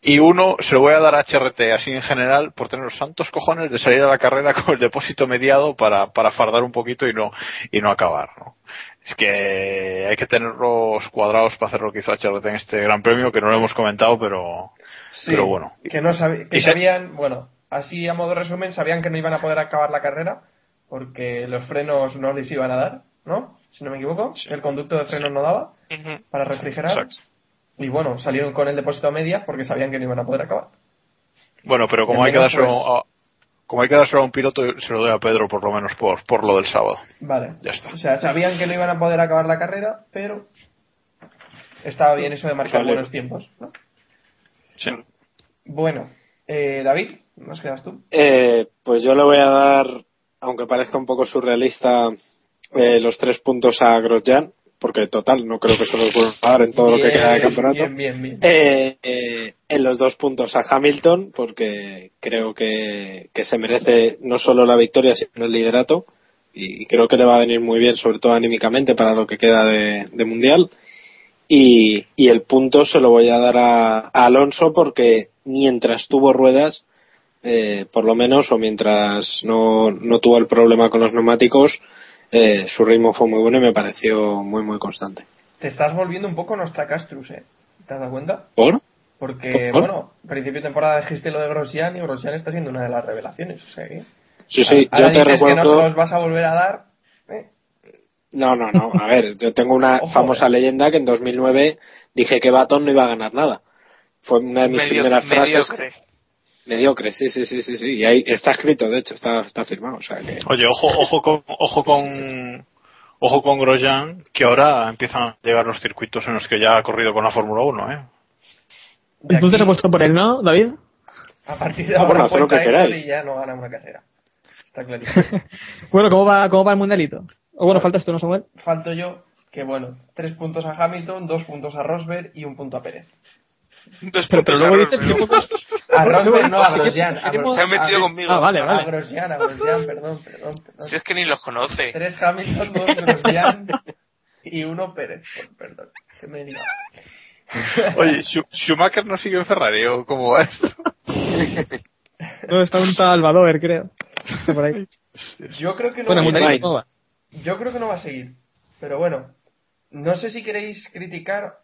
Y uno se lo voy a dar a HRT, así en general, por tener los santos cojones de salir a la carrera con el depósito mediado para, para fardar un poquito y no, y no acabar, ¿no? Es que hay que tenerlos cuadrados para hacer lo que hizo HRT en este gran premio, que no lo hemos comentado, pero, Sí, pero bueno. Que, no que sabían, bueno, así a modo de resumen, sabían que no iban a poder acabar la carrera porque los frenos no les iban a dar, ¿no? Si no me equivoco, el conducto de frenos no daba para refrigerar. Exacto. Y bueno, salieron con el depósito a medias porque sabían que no iban a poder acabar. Bueno, pero como hay que dárselo a, como hay que dárselo a un piloto, se lo doy a Pedro por lo menos por, por lo del sábado. Vale. Ya está. O sea, sabían que no iban a poder acabar la carrera, pero estaba bien eso de marcar Vale. buenos tiempos, ¿no? Sí. Bueno, eh, David, ¿nos quedas tú? Eh, pues yo le voy a dar, aunque parezca un poco surrealista, eh, los tres puntos a Grosjean, porque total, no creo que se los vuelva a dar en todo lo que queda de campeonato. Bien, bien, bien. Eh, eh, en los dos puntos a Hamilton, porque creo que, que se merece no solo la victoria, sino el liderato. Y creo que le va a venir muy bien, sobre todo anímicamente, para lo que queda de, de Mundial. Y, y el punto se lo voy a dar a, a Alonso porque mientras tuvo ruedas, eh, por lo menos, o mientras no, no tuvo el problema con los neumáticos, eh, su ritmo fue muy bueno y me pareció muy, muy constante. Te estás volviendo un poco nuestra Castrus, ¿eh? ¿Te has dado cuenta? ¿Por? Porque, ¿Por? bueno, principio de temporada dijiste lo de Grosjean y Grosjean está siendo una de las revelaciones. O sea que... Sí, sí, Ahora yo te dices que no se recuerdo. los vas a volver a dar. ¿eh? No, no, no. A ver, yo tengo una Ojo, famosa eh. leyenda que en 2009 dije que Baton no iba a ganar nada. Fue una de mis Medio- primeras frases. Mediocre. Sí, sí, sí, sí, sí. Y ahí está escrito, de hecho, está, está firmado. O sea que. Oye, ojo, ojo con, ojo con, ojo con Grosjean, que ahora empiezan a llegar los circuitos en los que ya ha corrido con la Fórmula 1, ¿eh? Entonces aquí, he puesto por él, ¿no, David? A partir de Ah, bueno, ahora haced lo cuenta que queráis. y ya no gana una carrera. Está clarísimo. Bueno, ¿cómo va, cómo va el mundialito? O bueno, faltas tú, ¿no, Samuel? Falto yo, que bueno, tres puntos a Hamilton, dos puntos a Rosberg y un punto a Pérez. Dos Pero, pero luego a dices que pocos... A Rosberg no, a Grosjean. a Se han metido a- conmigo. Ah, vale, A vale. Grosjean, a Grosjean, perdón, perdón, perdón. Si es que ni los conoce. Tres Hamilton, dos Grosjean y uno Pérez. Perdón, que me liado. Oye, Schu- ¿Schumacher no sigue en Ferrari o cómo va esto? No, está un tal Badoer, creo. Por ahí. Yo creo que no Bueno, va a seguir. Yo creo que no va a seguir. Pero bueno, no sé si queréis criticar.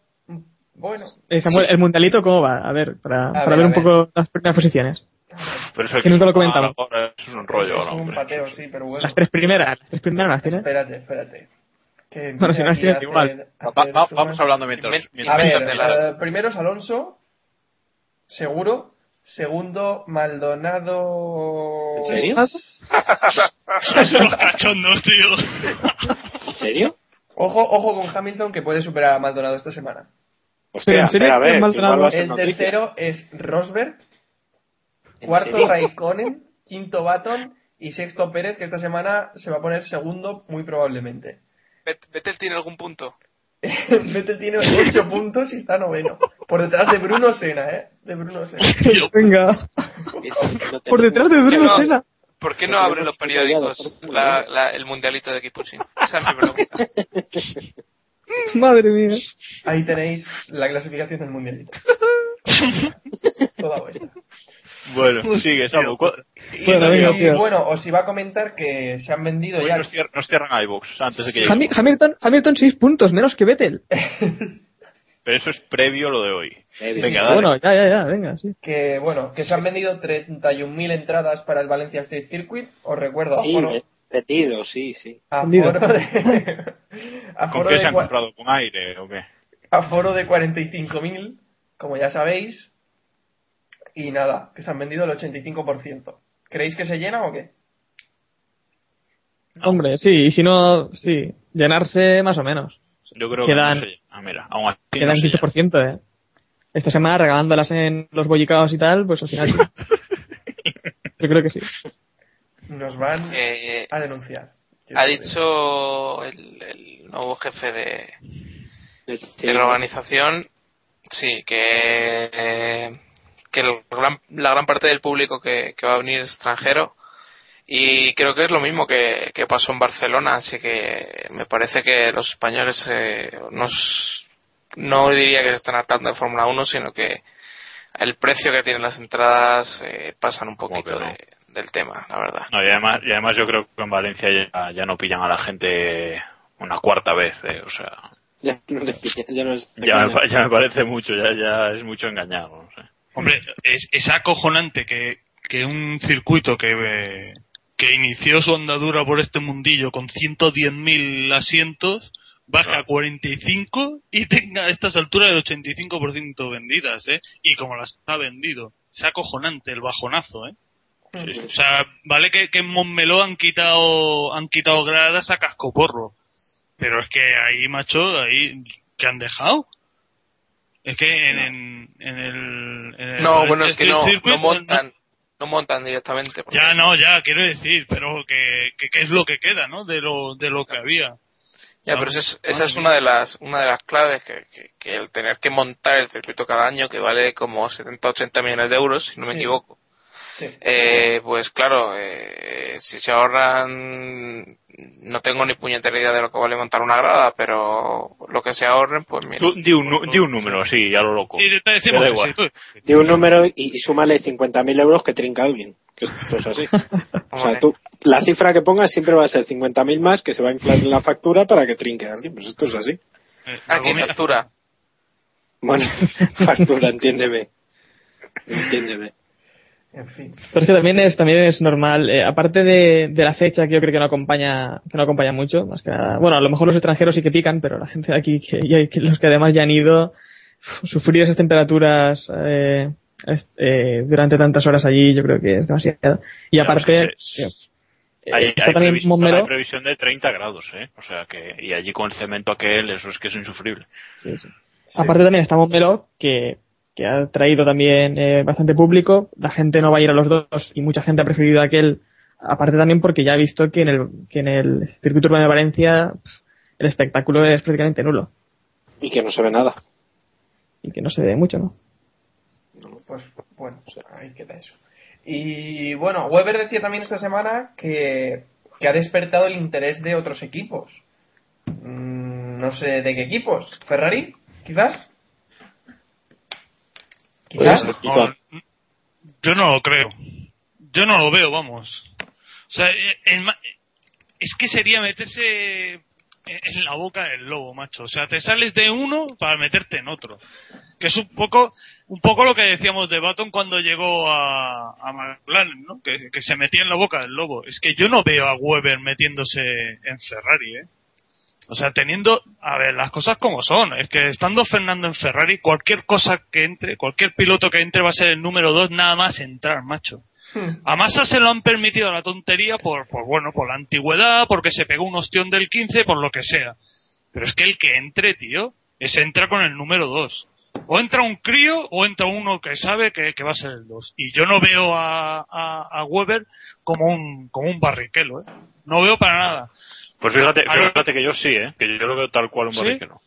Bueno, Eh, Samuel, ¿el mundialito cómo va? A ver, para, para ver, un ver. poco las primeras posiciones. Pero eso Que nunca lo es- comentamos. ahora Es un rollo, es ¿no, un hombre? pateo, sí, pero bueno. Las tres primeras, las tres primeras las tienes. Espérate, espérate. Que Bueno, si no es igual. Va- va- vamos hablando mientras. Mientras A ver, Invéntatelas. eh, primero es Alonso, seguro. Segundo, Maldonado. ¿En serio? Sois unos cachondos, tío. ¿En serio? Ojo, ojo con Hamilton que puede superar a Maldonado esta semana. Hostia, ¿en serio espera, a ver, El tercero es Rosberg, ¿En cuarto? Raikkonen, quinto Baton y sexto Pérez, que esta semana se va a poner segundo muy probablemente. Vettel tiene algún punto. Vettel tiene 8 puntos y está noveno. Por detrás de Bruno Sena, ¿eh? De Bruno Sena. Venga. No Por detrás de Bruno no. Senna. ¿Por qué No abren los periódicos la- la- el mundialito de Kipuchin? Esa es mi pregunta. Madre mía. Ahí tenéis la clasificación del mundialito. Toda vuestra. Bueno, sigue, Samu. ¿Cu- Y, Bueno, venga, y, bueno, os iba a comentar que se han vendido Hoy ya. nos, cier- nos cierran iVoox antes de que. Hami- Hamilton, Hamilton 6 puntos, menos que Vettel. Pero eso es previo a lo de hoy. Sí, Venga, sí, dale. Bueno, ya, ya, ya, venga, sí. Que bueno, que se han vendido 31.000 entradas para el Valencia Street Circuit. Os recuerdo, Sí, aforo, metido, sí, sí. aforo de, ¿Con aforo qué de se han comprado? ¿Con aire o qué? aforo de 45.000, como ya sabéis. Y nada, que se han vendido el 85%. ¿Creéis que se llena o qué? Hombre, sí, y si no, sí, llenarse más o menos. Yo creo Quedan- que no sé. Ah, mira, aún así no Quedan sé ya. 15%, eh. Esta semana regalándolas en los bollicaos y tal, pues al final sí. Yo creo que sí. Nos van Eh, a denunciar. ha dicho el, el nuevo jefe de, de la organización, sí, que, eh, que el gran- la gran parte del público que, que va a venir es extranjero y creo que es lo mismo que, que pasó en Barcelona, así que me parece que los españoles eh, nos, no diría que se están hartando de Fórmula 1, sino que el precio que tienen las entradas eh, pasan un ¿Cómo que poquito no? de- del tema, la verdad. No, y además, y además yo creo que en Valencia ya, ya no pillan a la gente una cuarta vez, eh, o sea, Ya no le pilla- ya no es ya me, pa- ya me parece mucho, ya, ya es mucho engañado. no sé. Hombre, es, es acojonante que, que un circuito que, eh, que inició su andadura por este mundillo con 110.000 asientos baje a 45 y tenga a estas alturas el 85% vendidas, ¿eh? Y como las ha vendido. Es acojonante el bajonazo, ¿eh? O sea, vale que, que en Montmeló han quitado, han quitado gradas a cascoporro. Pero es que ahí, macho, ahí, ¿qué han dejado? Es que en, en, en el, en el No, bueno, es que Street no, Circuit, no montan, no montan directamente. porque- Ya, no, ya, quiero decir, pero que, que, que es lo que queda, ¿no? De lo, de lo que había. Ya, pero esa es, esa es una de las una de las claves que, que, que el tener que montar el circuito cada año que vale como 70 80 millones de euros, si no me Sí. equivoco. Eh, pues claro, eh, si se ahorran, no tengo ni puñetera idea de lo que vale montar una grada, pero lo que se ahorren, pues mira. Tú, di, un, di un número, sí, ya lo loco. Te decimos da igual. sí, tú- De un número y, y súmale 50.000 euros que trinca alguien. Que esto es así. O sea, tú, la cifra que pongas siempre va a ser 50.000 más que se va a inflar en la factura para que trinque alguien. Pues esto es así. eh, Aquí factura. Bueno, factura, entiéndeme. Entiéndeme. En fin. Pero es que también es, también es normal, eh, aparte de, de la fecha que yo creo que no acompaña, que no acompaña mucho, más que nada- bueno, a lo mejor los extranjeros sí que pican, pero la gente de aquí, que, y que los que además ya han ido, uf, sufrir esas temperaturas eh, eh, durante tantas horas allí, yo creo que es demasiado. Y aparte, que eh, Hay, está hay también previsión, Montmeló. hay previsión de 30 grados, ¿eh? O sea que, y allí con el cemento aquel, eso es que es insufrible. Sí, sí. Aparte también está Montmeló, que, que ha traído también eh, bastante público. La gente no va a ir a los dos y mucha gente ha preferido aquel. Aparte también porque ya ha visto que en el, que en el circuito urbano de Valencia el espectáculo es prácticamente nulo Y que no se ve nada. y que no se ve mucho, ¿no? Pues bueno, ahí queda eso. Y bueno, Weber decía también esta semana que, que ha despertado el interés de otros equipos. Mm, no sé de qué equipos. ¿Ferrari? ¿Quizás? ¿Quizás? Pues. Yo no lo creo. Yo no lo veo, vamos. O sea, eh, el es que sería meterse en en la boca del lobo, macho. O sea, te sales de uno para meterte en otro. Que es un poco, un poco lo que decíamos de Baton cuando llegó a, a McLaren, ¿no? Que, que se metía en la boca del lobo. Es que yo no veo a Weber metiéndose en Ferrari, ¿eh? O sea, teniendo, a ver, las cosas como son. Es que estando Fernando en Ferrari, cualquier cosa que entre, cualquier piloto que entre va a ser el número dos nada más entrar, macho. A Massa se lo han permitido la tontería por, por, bueno, por la antigüedad, porque se pegó un ostión del 15, por lo que sea. Pero es que el que entre, tío, es entra con el número 2. O entra un crío o entra uno que sabe que, que va a ser el 2. Y yo no veo a, a, a Weber como un, como un barriquelo, ¿eh? No veo para nada. Pues fíjate, fíjate que yo sí, ¿eh? Que yo lo veo tal cual un ¿Sí? barriquero.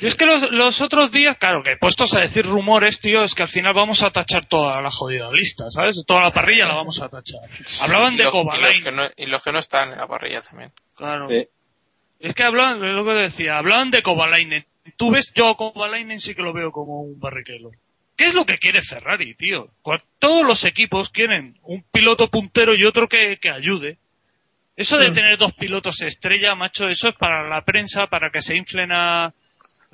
Y es que los, los otros días, claro, que puestos a decir rumores, tío, es que al final vamos a tachar toda la jodida lista, ¿sabes? Toda la parrilla la vamos a tachar. Hablaban Y de lo- y los, Kovalainen. que no, y los que no están en la parrilla también. Claro. Es que hablaban, es lo que decía, hablaban de Kovalainen. Tú ves, yo a Kovalainen sí que lo veo como un barriquelo. ¿Qué es lo que quiere Ferrari, tío? Todos los equipos quieren un piloto puntero y otro que, que ayude. Eso de tener dos pilotos estrella, macho, eso es para la prensa, para que se inflen a...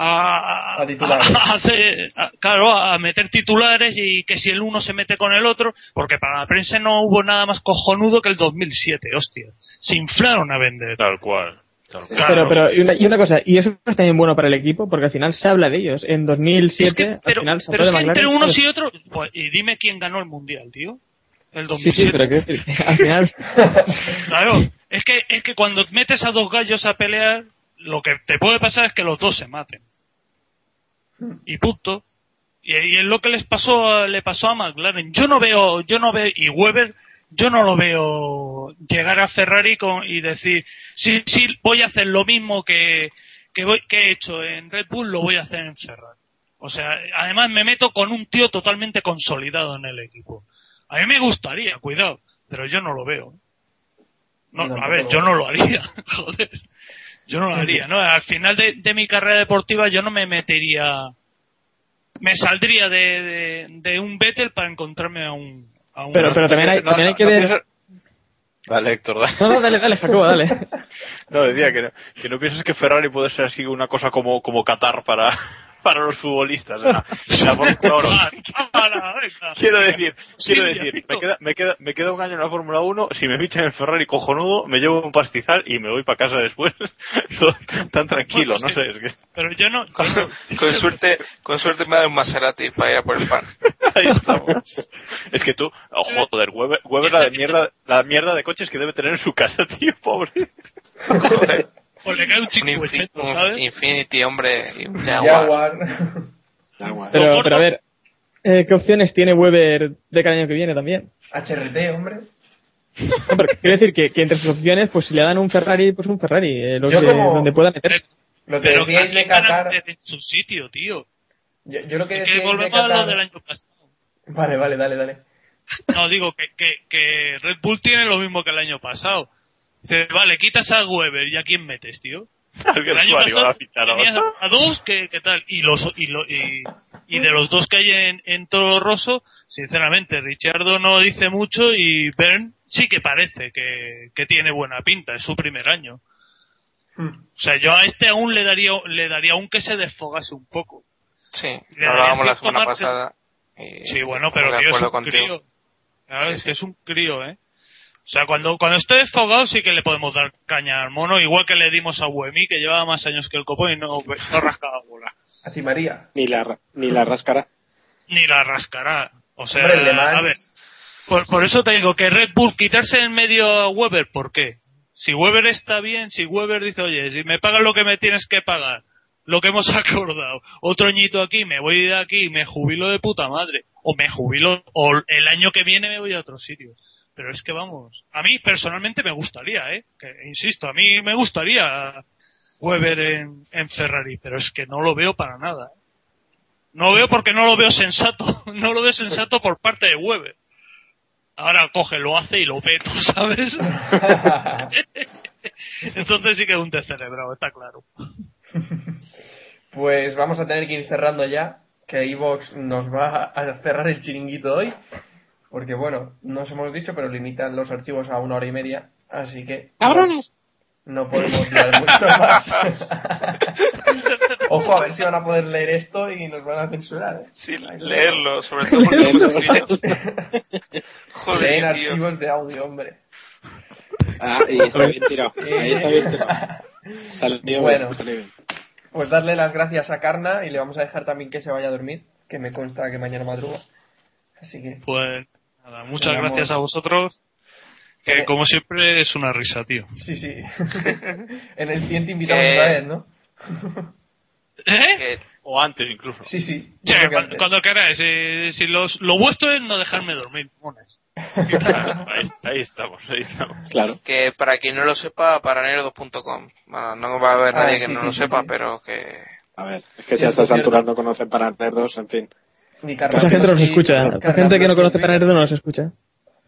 A, A titulares. a hacer- a- claro, a meter titulares y que si el uno se mete con el otro, porque para la prensa no hubo nada más cojonudo que el 2007, hostia. Se inflaron a vender. Tal cual. Pero, pero, y una, y una cosa, y eso es también bueno para el equipo, porque al final se habla de ellos. En 2007, Es que- al pero final se pero que entre unos y otros, pues, y dime quién ganó el mundial, tío. El Sí, sí, 2007. pero que al final. Claro, es que, es que cuando metes a dos gallos a pelear, lo que te puede pasar es que los dos se maten. Y punto. Y, y es lo que les pasó, le pasó a McLaren. Yo no veo, yo no veo, y Weber, yo no lo veo llegar a Ferrari con, y decir, sí, sí, voy a hacer lo mismo que, que, voy- que he hecho en Red Bull, lo voy a hacer en Ferrari. O sea, además me meto con un tío totalmente consolidado en el equipo. A mí me gustaría, cuidado, pero yo no lo veo. No, a ver, yo no lo haría, joder. Yo no lo haría, ¿no? Al final de, de mi carrera deportiva yo no me metería... Me saldría de, de, de un Vettel para encontrarme a un... A un Pero, pero también hay, también que ver. pienses- Dale, Héctor, dale. No, no, dale, dale, Jacobo, dale. No, decía que no, que no piensas que Ferrari puede ser así una cosa como, como Qatar para, para los futbolistas. La Fórmula 1. Cámara, venga. Quiero decir, quiero decir, me queda, me, queda, me queda un año en la Fórmula 1, si me fichan en Ferrari cojonudo, me llevo un pastizal y me voy para casa después. Tan tranquilo, Bueno, no sí. sé, es que... Pero yo no... Con, con suerte, con suerte me da un Maserati para ir a por el pan. Ahí estamos. Es que tú, oh, joder, Weber, Weber la de mierda, la mierda de coches que debe tener en su casa, tío, pobre. Joder. Pues le cae un Un, chico Infi- un ¿sabes? Infinity, hombre, Jaguar. Jaguar. Pero, pero a ver, eh, ¿qué opciones tiene Weber de cada año que viene también? HRT, hombre. No, pero quiero decir que, que entre sus opciones, pues si le dan un Ferrari, pues un Ferrari, eh, lo Yo que- como- donde pueda meter. Lo que Pero decíais de Qatar. en su sitio, tío. Yo, yo lo que Es que de volvemos a lo del año pasado. Vale, vale, dale, dale. No, digo que, que, que Red Bull tiene lo mismo que el año pasado. Dice, vale, quitas a Weber y a quién metes, tío. El año suave, va a pasado tenías a dos que, que tal y los y, lo- y, y de los dos que hay en, en Toro Rosso sinceramente Richardo no dice mucho y Bern sí que parece que, que tiene buena pinta es su primer año o sea yo a este aún le daría le daría aún que se desfogase un poco Sí, Le lo hablábamos la semana pasada. y sí bueno pero tío, es un contigo. crío Claro, Sí, es sí. que es un crío eh o sea, cuando, cuando esté desfogado sí que le podemos dar caña al mono, igual que le dimos a Buemi, que llevaba más años que el copón y no, no rascaba bola. A ti, María. Ni la, ra- ni la rascará. ni la rascará. O sea, Hombre, a ver, por, por eso te digo que Red Bull quitarse en medio a Weber, ¿por qué? Si Weber está bien, si Weber dice, oye, si me pagas lo que me tienes que pagar, lo que hemos acordado, otro añito aquí, me voy de aquí, me jubilo de puta madre, o me jubilo, o el año que viene me voy a otro sitio. Pero es que vamos, a mí personalmente me gustaría, ¿eh? Que, insisto, a mí me gustaría Weber en, en Ferrari, pero es que no lo veo para nada. ¿eh? No lo veo porque no lo veo sensato. No lo veo sensato por parte de Weber. Ahora coge, lo hace y lo peto, ¿sabes? Entonces sí que es un descerebrado, está claro. Pues vamos a tener que ir cerrando ya, que Evox nos va a cerrar el chiringuito hoy, porque bueno, no os hemos dicho, pero limitan los archivos a una hora y media, así que ¡Cabrones! no podemos dar mucho más. Ojo, a ver si van a poder leer esto y nos van a censurar. ¿eh? Sí, leerlo, sobre todo porque. Leen Joder, tío. archivos de audio, hombre. Ah, y está bien tirado. Ahí está bien tirado. Salió bien, Bueno. salió bien. Pues darle las gracias a Carna y le vamos a dejar también que se vaya a dormir, que me consta que mañana madruga. Así que Pues nada, muchas Tenemos- gracias a vosotros. Que como siempre es una risa, tío. sí, sí. en el siguiente invitamos Que- otra vez, ¿no? ¿Eh? O antes incluso. Sí, sí. Que cuando, cuando queráis. eh, si los, lo vuestro es no dejarme dormir, mones. ahí, ahí estamos, ahí estamos. Claro. que para quien no lo sepa, paranerdo.com. Bueno, no va a haber Ah, nadie sí, que no sí, lo sí, sepa, sí. pero que. A ver, es que Sí, si a estas alturas no conocen para nerdos, en fin. Ni Mucha gente nos Carnaploski, escucha. La gente que no conoce en para Twitter. Nerdo no nos escucha.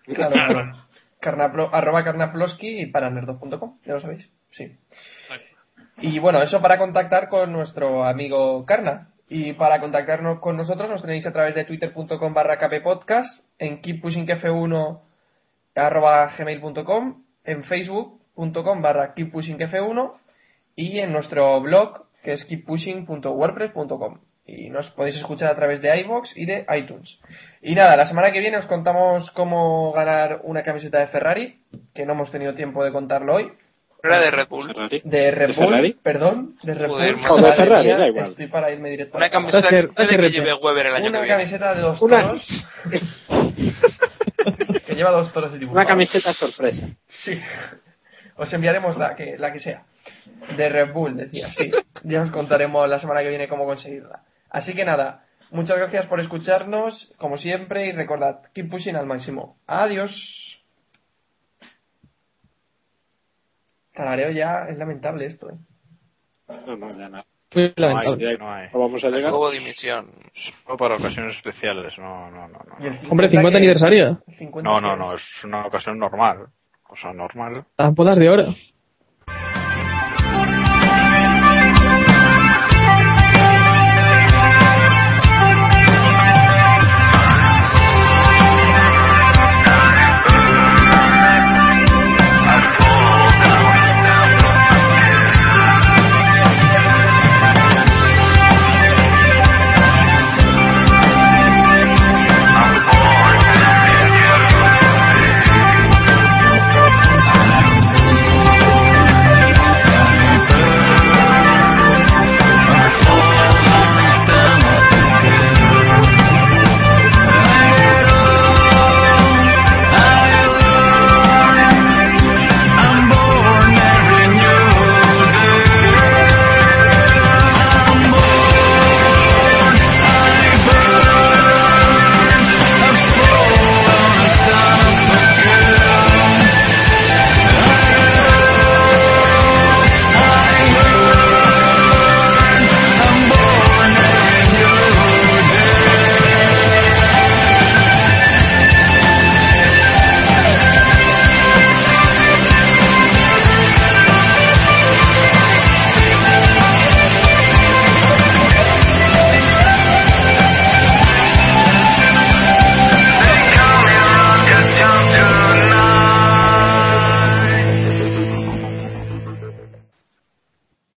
Claro, claro. Carnaplo- arroba carnaploski y paranerdo.com, ya lo sabéis. Sí. Y bueno, eso para contactar con nuestro amigo Carna. Y para contactarnos con nosotros nos tenéis a través de twitter.com barra kppodcast, en keeppushingf1 arroba gmail.com, en facebook.com barra keeppushingf1 y en nuestro blog que es keeppushing.wordpress.com. Y nos podéis escuchar a través de iVoox y de iTunes. Y nada, la semana que viene os contamos cómo ganar una camiseta de Ferrari, que no hemos tenido tiempo de contarlo hoy. Era de Red Bull. De Red ¿De Bull, Ferrari? perdón, de Red Bull. O de Ferrari, da igual. Estoy para irme directo. Una camiseta Hacer- que, lleve Weber el año Una que viene. camiseta de dos Una- toros. que lleva dos toros dibujados. Una camiseta sorpresa. Sí. Os enviaremos la que, la que sea. De Red Bull, decía. Sí. Ya os contaremos la semana que viene cómo conseguirla. Así que nada. Muchas gracias por escucharnos, como siempre, y recordad, keep pushing al máximo. Adiós. Tarareo ya es lamentable esto, ¿eh? No, no, ya nada. Muy No hay, lamentable. no hay. No vamos a llegar. De dimisión. Solo para ocasiones especiales, no, no, no. no. Hombre, 50 que es- aniversario. el 50 No, no, no, es- es una ocasión normal. O sea, normal. Las bodas de oro.